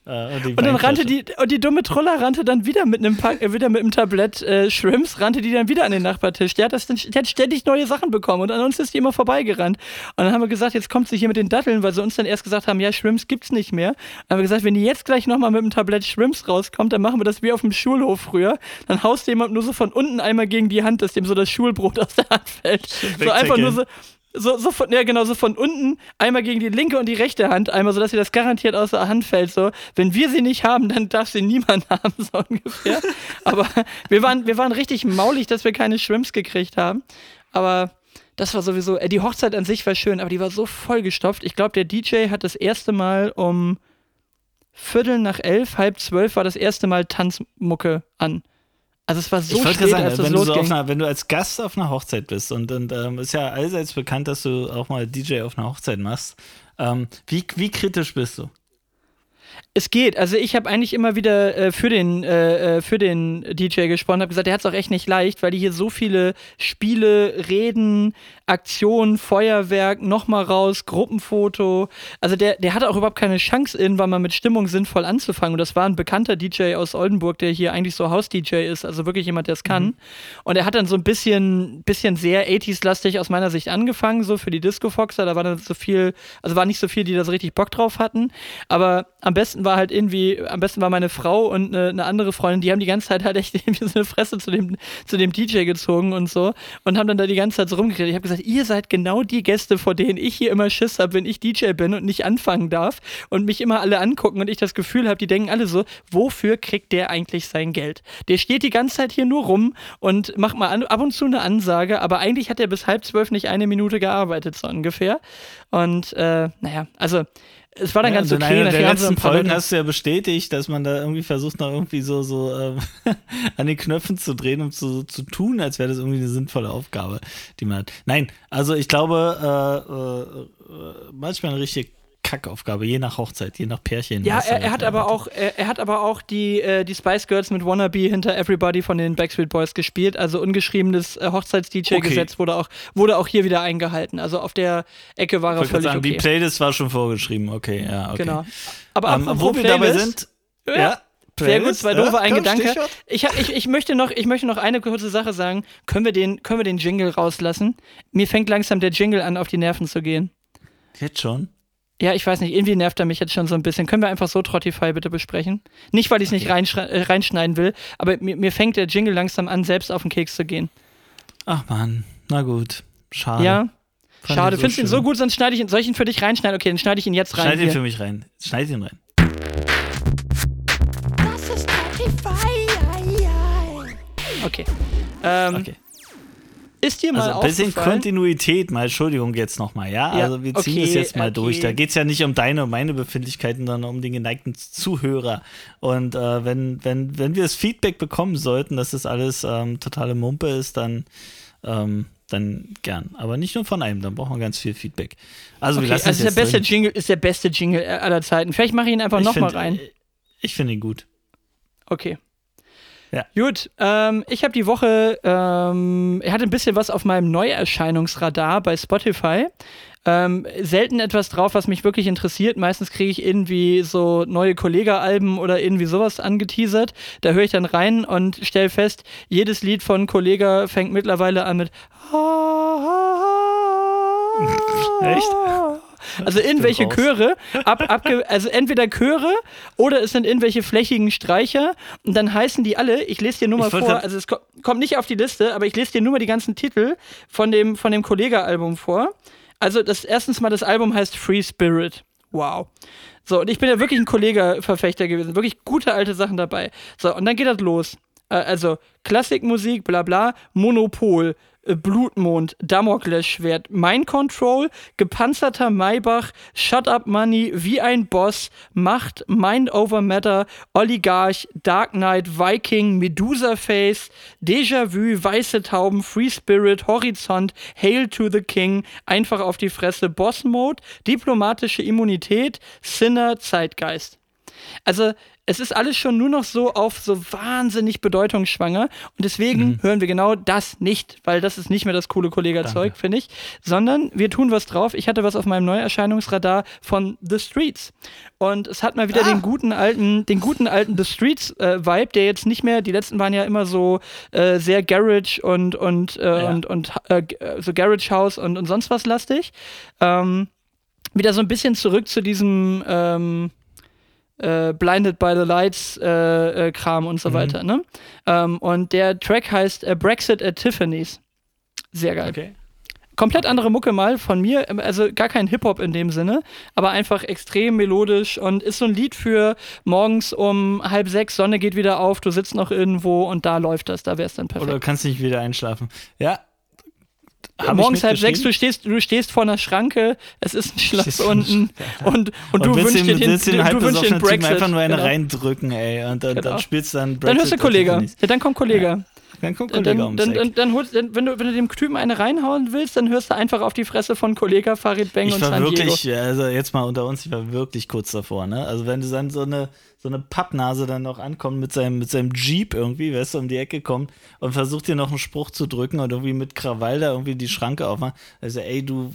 Äh, und, und dann rannte die, und die dumme Troller rannte dann wieder mit einem, Pack, äh, wieder mit einem Tablett äh, Shrimps, rannte die dann wieder an den Nachbartisch. Die hat, das dann, die hat ständig neue Sachen bekommen und an uns ist die immer vorbeigerannt. Und dann haben wir gesagt, jetzt kommt sie hier mit den Datteln, weil sie uns dann erst gesagt haben, ja, Shrimps gibt's nicht mehr. Dann haben wir gesagt, wenn die jetzt gleich nochmal mit einem Tablett Shrimps rauskommt, dann machen wir das wie auf dem Schulhof früher. Dann haust jemand nur so von unten einmal gegen die Hand, dass dem so das Schulbrot aus der Hand fällt. So einfach nur so, so, so von, ja genau, so von unten einmal gegen die linke und die rechte Hand, einmal, sodass sie das garantiert aus der Hand fällt. So, wenn wir sie nicht haben, dann darf sie niemand haben, so ungefähr. Aber wir waren, wir waren richtig maulig, dass wir keine Shrimps gekriegt haben. Aber das war sowieso, äh, die Hochzeit an sich war schön, aber die war so vollgestopft. Ich glaube, der DJ hat das erste Mal um Viertel nach elf, halb zwölf war das erste Mal Tanzmucke an. Also es war so ich spät, sagen, als wenn, du so einer, wenn du als Gast auf einer Hochzeit bist und, und ähm, ist ja allseits bekannt, dass du auch mal DJ auf einer Hochzeit machst. Ähm, wie, wie kritisch bist du? Es geht. Also ich habe eigentlich immer wieder äh, für, den, äh, äh für den DJ gesprochen, habe gesagt, der hat es auch echt nicht leicht, weil die hier so viele Spiele, Reden, Aktionen, Feuerwerk, nochmal raus, Gruppenfoto. Also der, der hatte auch überhaupt keine Chance, irgendwann mal mit Stimmung sinnvoll anzufangen. Und das war ein bekannter DJ aus Oldenburg, der hier eigentlich so Haus-DJ ist, also wirklich jemand, der es kann. Mhm. Und er hat dann so ein bisschen, bisschen sehr 80s-lastig aus meiner Sicht angefangen, so für die Disco-Foxer. Da war dann so viel, also war nicht so viel, die da so richtig Bock drauf hatten. Aber am besten war halt irgendwie, am besten war meine Frau und eine, eine, andere Freundin, die haben die ganze Zeit halt echt irgendwie so eine Fresse zu dem, zu dem DJ gezogen und so und haben dann da die ganze Zeit so rumgeredet. Ich habe gesagt, ihr seid genau die Gäste, vor denen ich hier immer Schiss habe, wenn ich DJ bin und nicht anfangen darf und mich immer alle angucken und ich das Gefühl habe, die denken alle so, wofür kriegt der eigentlich sein Geld? Der steht die ganze Zeit hier nur rum und macht mal an, ab und zu eine Ansage, aber eigentlich hat er bis halb zwölf nicht eine Minute gearbeitet, so ungefähr. Und äh, naja, also es war dann ja, ganz okay. In einer der letzten Folgen hast du ja bestätigt, dass man da irgendwie versucht, noch irgendwie so, so äh, an den Knöpfen zu drehen, um zu, zu tun, als wäre das irgendwie eine sinnvolle Aufgabe, die man hat. Nein, also ich glaube, äh, äh, manchmal eine richtige Kackaufgabe, je nach Hochzeit, je nach Pärchen. Ja, er, er, hat aber auch, er, er, hat aber auch die, äh, die Spice Girls mit Wannabe hinter Everybody von den Backstreet Boys gespielt. Also ungeschriebenes äh, Hochzeits-DJ-Gesetz okay. wurde, auch, wurde auch hier wieder eingehalten. Also auf der Ecke war er völlig sagen, okay. Die Playlist war schon vorgeschrieben, okay, ja, okay. Genau. Aber ähm, wo wir dabei sind, ja, ja Sehr gut, zwei doofe, ein Gedanke. Ich, ich, ich, möchte noch, ich möchte noch eine kurze Sache sagen. Können wir, den, können wir den Jingle rauslassen? Mir fängt langsam der Jingle an, auf die Nerven zu gehen. Jetzt schon? Ja, ich weiß nicht, irgendwie nervt er mich jetzt schon so ein bisschen. Können wir einfach so Trottify bitte besprechen? Nicht, weil ich es okay. nicht äh, reinschneiden will, aber mir, mir fängt der Jingle langsam an, selbst auf den Keks zu gehen. Ach man, na gut. Schade. Ja, Fand schade. So Findest du ihn so gut, sonst schneide ich ihn. Soll ich ihn für dich reinschneiden? Okay, dann schneide ich ihn jetzt rein. Schneid ihn für mich rein. Schneid ihn rein. Das ist Trottify. Okay. Ähm, okay. Ist dir mal also ein bisschen Kontinuität, mal Entschuldigung jetzt nochmal, ja? ja? Also wir ziehen okay, das jetzt mal okay. durch. Da geht es ja nicht um deine und meine Befindlichkeiten, sondern um den geneigten Zuhörer. Und äh, wenn, wenn, wenn wir das Feedback bekommen sollten, dass das alles ähm, totale Mumpe ist, dann, ähm, dann gern. Aber nicht nur von einem, dann brauchen wir ganz viel Feedback. Also, okay, wir lassen also ist der beste drin. Jingle ist der beste Jingle aller Zeiten. Vielleicht mache ich ihn einfach nochmal rein. Ich finde ihn gut. Okay. Ja. Gut, ähm, ich habe die Woche, ähm, ich hatte ein bisschen was auf meinem Neuerscheinungsradar bei Spotify. Ähm, selten etwas drauf, was mich wirklich interessiert. Meistens kriege ich irgendwie so neue Kollega-Alben oder irgendwie sowas angeteasert. Da höre ich dann rein und stelle fest, jedes Lied von Kollega fängt mittlerweile an mit Echt? Also irgendwelche Chöre, ab, abge, also entweder Chöre oder es sind irgendwelche flächigen Streicher und dann heißen die alle, ich lese dir nur mal vor, also es kommt nicht auf die Liste, aber ich lese dir nur mal die ganzen Titel von dem, von dem Kollega-Album vor. Also das erstens mal, das Album heißt Free Spirit. Wow. So, und ich bin ja wirklich ein Kollege-Verfechter gewesen. Wirklich gute alte Sachen dabei. So, und dann geht das los. Äh, also Klassikmusik, bla bla, Monopol, Blutmond, Damoklesschwert, Mind Control, gepanzerter Maybach, Shut Up Money, wie ein Boss, Macht, Mind Over Matter, Oligarch, Dark Knight, Viking, Medusa Face, Déjà-vu, Weiße Tauben, Free Spirit, Horizont, Hail to the King, Einfach auf die Fresse, Boss Mode, Diplomatische Immunität, Sinner, Zeitgeist. Also, es ist alles schon nur noch so auf so wahnsinnig bedeutungsschwanger. Und deswegen mhm. hören wir genau das nicht, weil das ist nicht mehr das coole Kollega-Zeug, finde ich. Sondern wir tun was drauf. Ich hatte was auf meinem Neuerscheinungsradar von The Streets. Und es hat mal wieder ah. den guten alten, den guten alten The Streets-Vibe, äh, der jetzt nicht mehr, die letzten waren ja immer so äh, sehr Garage und, und, äh, ja. und, und äh, so Garage House und, und sonst was lastig. Ähm, wieder so ein bisschen zurück zu diesem ähm, äh, Blinded by the Lights äh, äh, Kram und so mhm. weiter. Ne? Ähm, und der Track heißt äh, Brexit at Tiffany's. Sehr geil. Okay. Komplett andere Mucke mal von mir, ähm, also gar kein Hip-Hop in dem Sinne, aber einfach extrem melodisch und ist so ein Lied für morgens um halb sechs, Sonne geht wieder auf, du sitzt noch irgendwo und da läuft das, da wäre es dann perfekt. Oder kannst nicht wieder einschlafen. Ja, morgens halb sechs, du stehst, du stehst vor einer Schranke, es ist ein Schloss unten und, und, und, du wünschst dir den, den, du wünschst den Brexit. einfach nur eine genau. reindrücken, ey, und dann, genau. dann spielst du dann Brexit. Dann hörst du Kollege. Ja, dann kommt Kollege. Ja. Dann kommt Kollege dann, dann, dann, dann, holst, dann, wenn, du, wenn du dem Typen eine reinhauen willst, dann hörst du einfach auf die Fresse von Kollege Farid Beng ich und war San wirklich, Diego. also jetzt mal unter uns, ich war wirklich kurz davor, ne? Also wenn du dann so eine, so eine Pappnase dann noch ankommt mit seinem, mit seinem Jeep irgendwie, weißt du, um die Ecke kommt und versucht dir noch einen Spruch zu drücken und irgendwie mit Krawall da irgendwie die Schranke aufmachen. Also, ey, du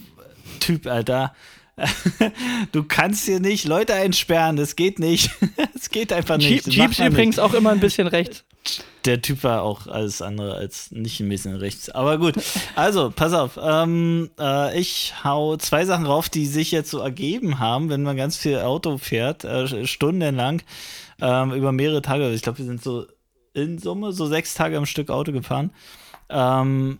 Typ, Alter, du kannst hier nicht Leute einsperren, das geht nicht. Es geht einfach nicht. Jeep, Jeeps übrigens auch immer ein bisschen rechts. Der Typ war auch alles andere als nicht ein bisschen rechts. Aber gut, also pass auf. Ähm, äh, ich hau zwei Sachen rauf, die sich jetzt so ergeben haben, wenn man ganz viel Auto fährt, äh, stundenlang, ähm, über mehrere Tage. Ich glaube, wir sind so in Summe so sechs Tage am Stück Auto gefahren. Ähm,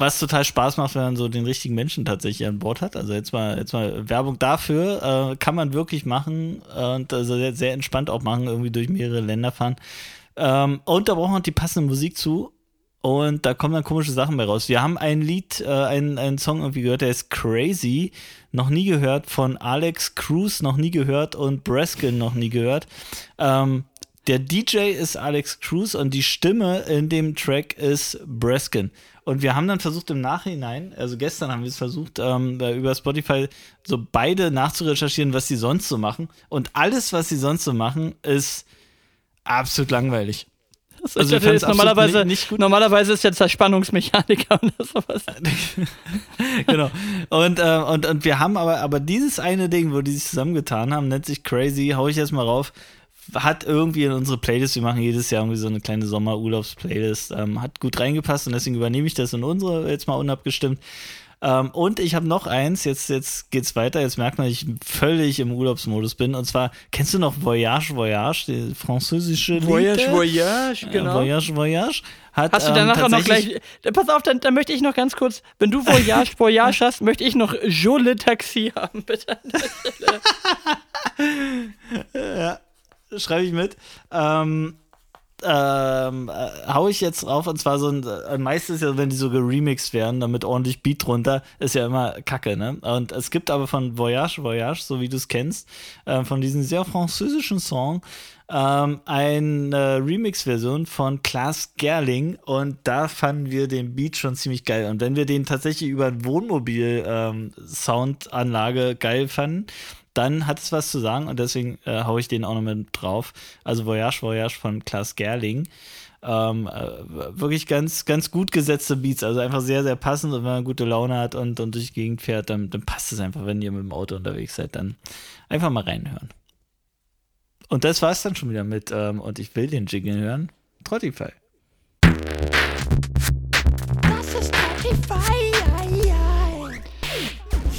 was total Spaß macht, wenn man so den richtigen Menschen tatsächlich an Bord hat. Also jetzt mal, jetzt mal Werbung dafür, äh, kann man wirklich machen und also sehr, sehr entspannt auch machen, irgendwie durch mehrere Länder fahren. Ähm, und da braucht man die passende Musik zu. Und da kommen dann komische Sachen bei raus. Wir haben ein Lied, äh, einen, einen Song irgendwie gehört, der ist Crazy. Noch nie gehört von Alex Cruz, noch nie gehört und Breskin noch nie gehört. Ähm, der DJ ist Alex Cruz und die Stimme in dem Track ist Breskin. Und wir haben dann versucht im Nachhinein, also gestern haben wir es versucht, ähm, über Spotify so beide nachzurecherchieren, was sie sonst so machen. Und alles, was sie sonst so machen, ist absolut langweilig. Das also ist normalerweise, nicht, nicht normalerweise ist jetzt der Spannungsmechaniker oder sowas. genau. Und, äh, und, und wir haben aber, aber dieses eine Ding, wo die sich zusammengetan haben, nennt sich Crazy, hau ich jetzt mal rauf hat irgendwie in unsere Playlist, wir machen jedes Jahr irgendwie so eine kleine Sommerurlaubs-Playlist, ähm, hat gut reingepasst und deswegen übernehme ich das in unsere jetzt mal unabgestimmt. Ähm, und ich habe noch eins, jetzt, jetzt geht's weiter, jetzt merkt man, dass ich völlig im Urlaubsmodus bin. Und zwar, kennst du noch Voyage Voyage, die französische Voyage Lied? Voyage, äh, genau. Äh, Voyage Voyage. Hat, hast du danach ähm, auch noch gleich. Pass auf, dann, dann möchte ich noch ganz kurz, wenn du Voyage Voyage hast, möchte ich noch Jole Taxi haben, bitte. ja schreibe ich mit. Ähm, ähm, äh, hau ich jetzt drauf und zwar so ein, äh, meistens ja, wenn die so geremixed werden, damit ordentlich Beat drunter, ist ja immer Kacke, ne? Und es gibt aber von Voyage, Voyage, so wie du es kennst, äh, von diesem sehr französischen Song, ähm, eine Remix-Version von Klaas Gerling und da fanden wir den Beat schon ziemlich geil. Und wenn wir den tatsächlich über Wohnmobil-Soundanlage ähm, geil fanden, dann hat es was zu sagen und deswegen äh, haue ich den auch noch mit drauf. Also Voyage, Voyage von Klaas Gerling. Ähm, äh, wirklich ganz, ganz gut gesetzte Beats, also einfach sehr, sehr passend und wenn man gute Laune hat und, und durch die Gegend fährt, dann, dann passt es einfach, wenn ihr mit dem Auto unterwegs seid, dann einfach mal reinhören. Und das war es dann schon wieder mit ähm, und ich will den Jingle hören. Spotify. Das ist Spotify.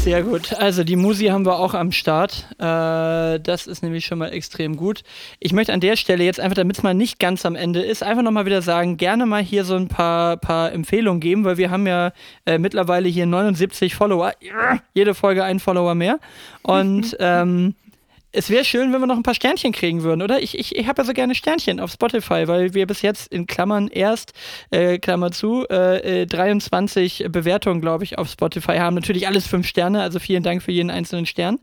Sehr gut. Also die Musi haben wir auch am Start. Äh, das ist nämlich schon mal extrem gut. Ich möchte an der Stelle jetzt einfach, damit es mal nicht ganz am Ende ist, einfach nochmal wieder sagen, gerne mal hier so ein paar, paar Empfehlungen geben, weil wir haben ja äh, mittlerweile hier 79 Follower. Jede Folge ein Follower mehr. Und ähm, es wäre schön, wenn wir noch ein paar Sternchen kriegen würden, oder? Ich, ich, ich habe ja so gerne Sternchen auf Spotify, weil wir bis jetzt in Klammern erst, äh, Klammer zu, äh, 23 äh, Bewertungen, glaube ich, auf Spotify haben. Natürlich alles fünf Sterne, also vielen Dank für jeden einzelnen Stern.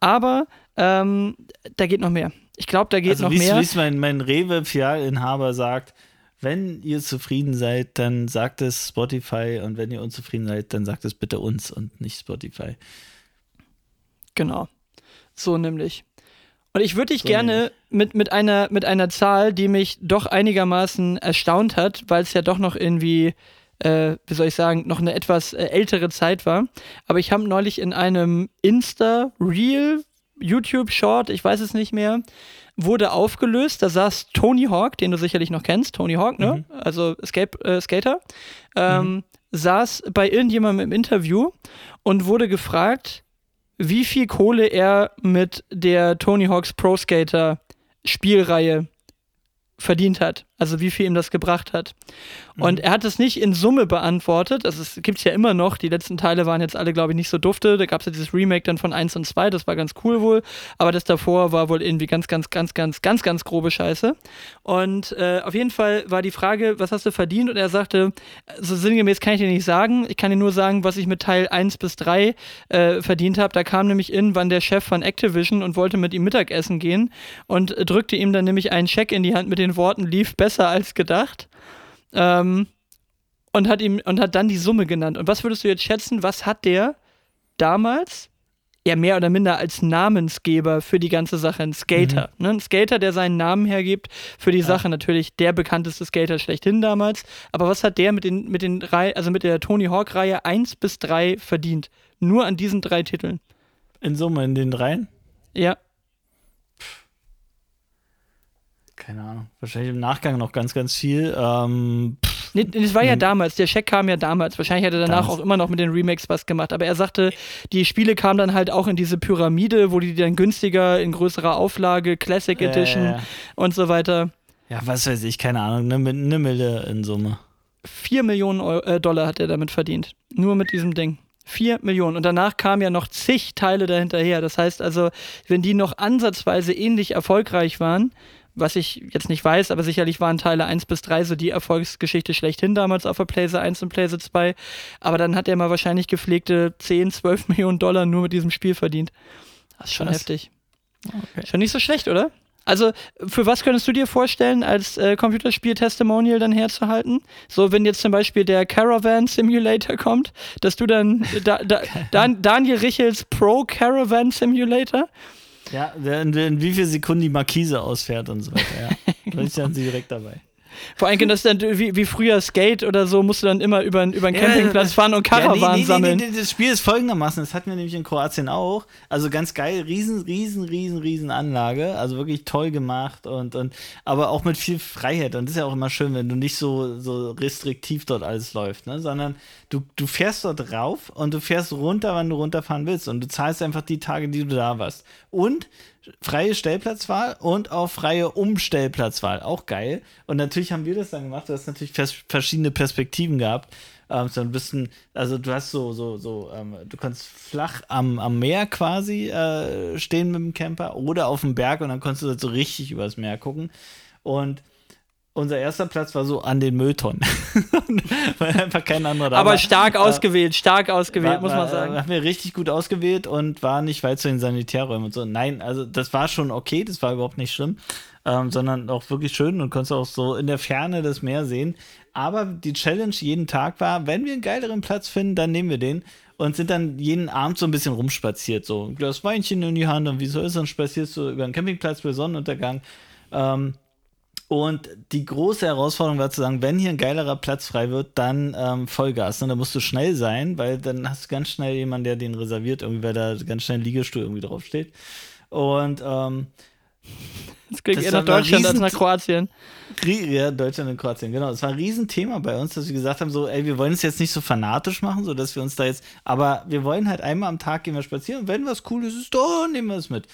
Aber ähm, da geht noch mehr. Ich glaube, da geht also, noch mehr. Wie es mein, mein Rewe-Filialinhaber sagt, wenn ihr zufrieden seid, dann sagt es Spotify und wenn ihr unzufrieden seid, dann sagt es bitte uns und nicht Spotify. Genau. So nämlich. Und ich würde dich so gerne mit, mit, einer, mit einer Zahl, die mich doch einigermaßen erstaunt hat, weil es ja doch noch irgendwie, äh, wie soll ich sagen, noch eine etwas äh, ältere Zeit war. Aber ich habe neulich in einem Insta-Reel, YouTube-Short, ich weiß es nicht mehr, wurde aufgelöst. Da saß Tony Hawk, den du sicherlich noch kennst, Tony Hawk, ne? Mhm. Also Escape, äh, Skater, ähm, mhm. saß bei irgendjemandem im Interview und wurde gefragt, wie viel Kohle er mit der Tony Hawk's Pro Skater Spielreihe verdient hat also wie viel ihm das gebracht hat. Und mhm. er hat es nicht in Summe beantwortet. Also es gibt es ja immer noch. Die letzten Teile waren jetzt alle, glaube ich, nicht so dufte. Da gab es ja dieses Remake dann von 1 und 2, das war ganz cool wohl. Aber das davor war wohl irgendwie ganz, ganz, ganz, ganz, ganz, ganz grobe Scheiße. Und äh, auf jeden Fall war die Frage, was hast du verdient? Und er sagte, so sinngemäß kann ich dir nicht sagen. Ich kann dir nur sagen, was ich mit Teil 1 bis 3 äh, verdient habe. Da kam nämlich irgendwann der Chef von Activision und wollte mit ihm Mittagessen gehen und drückte ihm dann nämlich einen Scheck in die Hand mit den Worten, lief besser besser als gedacht. Ähm, und hat ihm und hat dann die Summe genannt. Und was würdest du jetzt schätzen, was hat der damals ja mehr oder minder als Namensgeber für die ganze Sache ein Skater. Mhm. Ne? Ein Skater, der seinen Namen hergibt für die ja. Sache, natürlich der bekannteste Skater schlechthin damals. Aber was hat der mit den, mit den also mit der Tony Hawk-Reihe 1 bis 3 verdient? Nur an diesen drei Titeln. In Summe, in den dreien? Ja keine Ahnung, wahrscheinlich im Nachgang noch ganz, ganz viel. Ähm, nee, das war ja hm. damals, der Scheck kam ja damals. Wahrscheinlich hat er danach damals. auch immer noch mit den Remakes was gemacht. Aber er sagte, die Spiele kamen dann halt auch in diese Pyramide, wo die dann günstiger in größerer Auflage, Classic Edition äh, und so weiter. Ja, was weiß ich, keine Ahnung, eine, eine Mille in Summe. Vier Millionen Euro, äh, Dollar hat er damit verdient. Nur mit diesem Ding. Vier Millionen. Und danach kamen ja noch zig Teile dahinterher. Das heißt also, wenn die noch ansatzweise ähnlich erfolgreich waren, was ich jetzt nicht weiß, aber sicherlich waren Teile 1 bis 3 so die Erfolgsgeschichte schlechthin damals auf der Playse 1 und Playse 2. Aber dann hat er mal wahrscheinlich gepflegte 10, 12 Millionen Dollar nur mit diesem Spiel verdient. Das ist schon was? heftig. Okay. Schon nicht so schlecht, oder? Also, für was könntest du dir vorstellen, als äh, Computerspiel-Testimonial dann herzuhalten? So, wenn jetzt zum Beispiel der Caravan Simulator kommt, dass du dann da, da, Dan Daniel Richels Pro Caravan Simulator ja, in, in wie viel Sekunden die Markise ausfährt und so weiter. Ja. Da ist dann sie direkt dabei. Vor allem, das dann wie, wie früher Skate oder so, musst du dann immer über, über einen Campingplatz fahren und Karawan ja, nee, nee, sammeln. Nee, das Spiel ist folgendermaßen, das hatten wir nämlich in Kroatien auch. Also ganz geil, riesen, riesen, riesen, riesen Anlage. Also wirklich toll gemacht und, und aber auch mit viel Freiheit. Und das ist ja auch immer schön, wenn du nicht so, so restriktiv dort alles läuft, ne? sondern du, du fährst dort rauf und du fährst runter, wann du runterfahren willst. Und du zahlst einfach die Tage, die du da warst. Und freie Stellplatzwahl und auch freie Umstellplatzwahl. Auch geil. Und natürlich haben wir das dann gemacht. Du hast natürlich verschiedene Perspektiven gehabt. Ähm, so ein bisschen, also du hast so, so, so, ähm, du kannst flach am, am Meer quasi äh, stehen mit dem Camper oder auf dem Berg und dann konntest du so richtig übers Meer gucken. Und unser erster Platz war so an den Mülltonnen. Weil einfach kein anderer da Aber war. stark ausgewählt, stark ausgewählt, war, muss man sagen. Haben wir richtig gut ausgewählt und war nicht weit zu den Sanitärräumen und so. Nein, also das war schon okay, das war überhaupt nicht schlimm, ähm, sondern auch wirklich schön und konntest auch so in der Ferne das Meer sehen. Aber die Challenge jeden Tag war, wenn wir einen geileren Platz finden, dann nehmen wir den und sind dann jeden Abend so ein bisschen rumspaziert. So ein Glas Weinchen in die Hand und wie so ist, und spazierst du über einen Campingplatz für Sonnenuntergang. Ähm, und die große Herausforderung war zu sagen, wenn hier ein geilerer Platz frei wird, dann ähm, Vollgas. Und ne? da musst du schnell sein, weil dann hast du ganz schnell jemanden, der den reserviert, irgendwie, weil da ganz schnell ein Liegestuhl irgendwie draufsteht. Und ähm, Das klingt eher nach Deutschland als nach Kroatien. Ja, Deutschland und Kroatien, genau. Es war ein Riesenthema bei uns, dass wir gesagt haben, so, ey, wir wollen es jetzt nicht so fanatisch machen, so dass wir uns da jetzt, aber wir wollen halt einmal am Tag gehen wir spazieren und wenn was Cooles ist, dann nehmen wir es mit.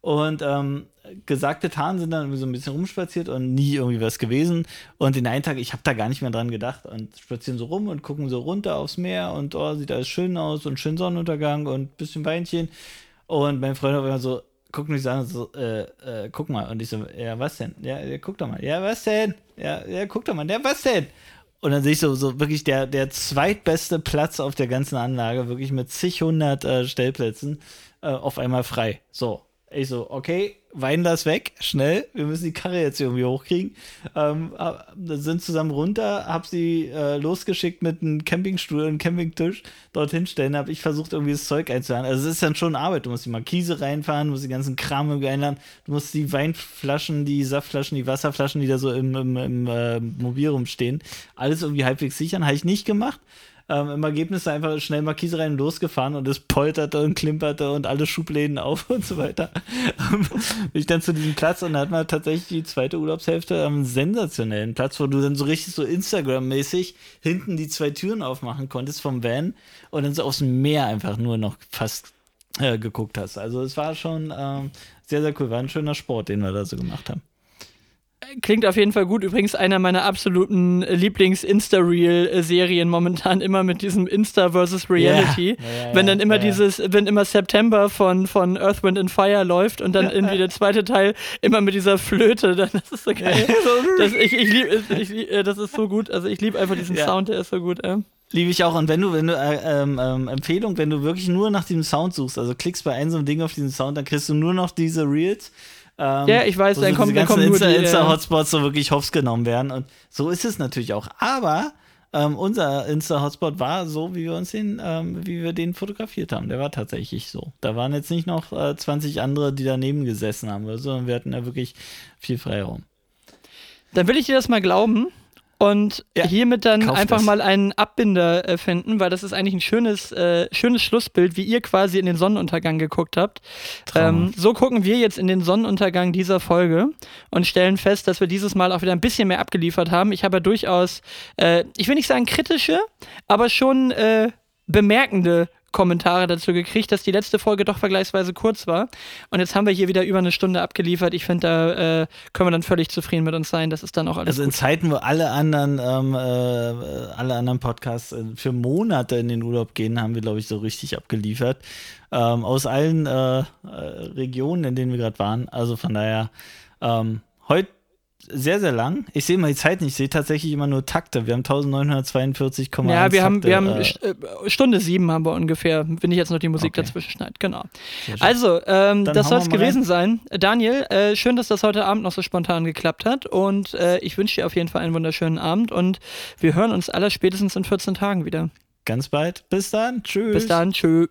Und ähm, gesagte Tarn sind dann so ein bisschen rumspaziert und nie irgendwie was gewesen. Und den einen Tag, ich habe da gar nicht mehr dran gedacht und spazieren so rum und gucken so runter aufs Meer und oh, sieht alles schön aus und schön Sonnenuntergang und bisschen Weinchen. Und mein Freund war immer so, guckt mich so an so, äh, äh, guck mal. Und ich so, ja, was denn? Ja, ja, guck doch mal. Ja, was denn? Ja, ja, guck doch mal. Ja, was denn? Und dann sehe ich so, so wirklich der, der zweitbeste Platz auf der ganzen Anlage, wirklich mit zig hundert äh, Stellplätzen, äh, auf einmal frei. So. Ich so, okay, wein das weg, schnell. Wir müssen die Karre jetzt irgendwie hochkriegen. Ähm, sind zusammen runter, hab sie äh, losgeschickt mit einem Campingstuhl und einem Campingtisch dorthin stellen. Hab ich versucht, irgendwie das Zeug einzuhören. Also, es ist dann schon Arbeit. Du musst die Markise reinfahren, musst die ganzen Kram irgendwie einladen. Du musst die Weinflaschen, die Saftflaschen, die Wasserflaschen, die da so im, im, im äh, Mobil rumstehen, alles irgendwie halbwegs sichern. Habe ich nicht gemacht. Ähm, Im Ergebnis einfach schnell Markise rein losgefahren und es polterte und klimperte und alle Schubläden auf und so weiter. Ähm, bin ich dann zu diesem Platz und da hat man tatsächlich die zweite Urlaubshälfte am sensationellen Platz, wo du dann so richtig so Instagram-mäßig hinten die zwei Türen aufmachen konntest vom Van und dann so dem Meer einfach nur noch fast äh, geguckt hast. Also es war schon ähm, sehr, sehr cool. War ein schöner Sport, den wir da so gemacht haben. Klingt auf jeden Fall gut. Übrigens einer meiner absoluten Lieblings-Insta-Reel-Serien momentan immer mit diesem Insta versus Reality. Yeah. Ja, ja, wenn dann immer ja. dieses, wenn immer September von, von Earth, Wind and Fire läuft und dann irgendwie der zweite Teil immer mit dieser Flöte, dann das ist so geil. das, ich, ich lieb, ich, äh, das ist so gut. Also ich liebe einfach diesen Sound, der ist so gut. Äh. Liebe ich auch. Und wenn du, wenn du, äh, ähm, ähm, Empfehlung, wenn du wirklich nur nach diesem Sound suchst, also klickst bei einem so einem Ding auf diesen Sound, dann kriegst du nur noch diese Reels ähm, ja, ich weiß, dann so kommt, dann kommen nur die Insta-Hotspots so wirklich hops genommen werden. Und so ist es natürlich auch. Aber ähm, unser Insta-Hotspot war so, wie wir uns den, ähm, wie wir den fotografiert haben. Der war tatsächlich so. Da waren jetzt nicht noch äh, 20 andere, die daneben gesessen haben, sondern wir hatten ja wirklich viel Freiraum. Dann will ich dir das mal glauben und ja, hiermit dann einfach das. mal einen Abbinder äh, finden, weil das ist eigentlich ein schönes, äh, schönes Schlussbild, wie ihr quasi in den Sonnenuntergang geguckt habt. Ähm, so gucken wir jetzt in den Sonnenuntergang dieser Folge und stellen fest, dass wir dieses Mal auch wieder ein bisschen mehr abgeliefert haben. Ich habe ja durchaus, äh, ich will nicht sagen kritische, aber schon äh, bemerkende Kommentare dazu gekriegt, dass die letzte Folge doch vergleichsweise kurz war. Und jetzt haben wir hier wieder über eine Stunde abgeliefert. Ich finde, da äh, können wir dann völlig zufrieden mit uns sein. Das ist dann auch alles. Also in gut. Zeiten, wo alle anderen, ähm, äh, alle anderen Podcasts äh, für Monate in den Urlaub gehen, haben wir, glaube ich, so richtig abgeliefert. Ähm, aus allen äh, äh, Regionen, in denen wir gerade waren. Also von daher, ähm, heute sehr, sehr lang. Ich sehe mal die Zeit nicht. Ich sehe tatsächlich immer nur Takte. Wir haben 1942,1 Ja, wir haben, wir haben äh, äh, Stunde sieben haben wir ungefähr, wenn ich jetzt noch die Musik okay. dazwischen schneide. Genau. Also, ähm, das soll es gewesen rein. sein. Daniel, äh, schön, dass das heute Abend noch so spontan geklappt hat. Und äh, ich wünsche dir auf jeden Fall einen wunderschönen Abend. Und wir hören uns aller spätestens in 14 Tagen wieder. Ganz bald. Bis dann. Tschüss. Bis dann. Tschüss.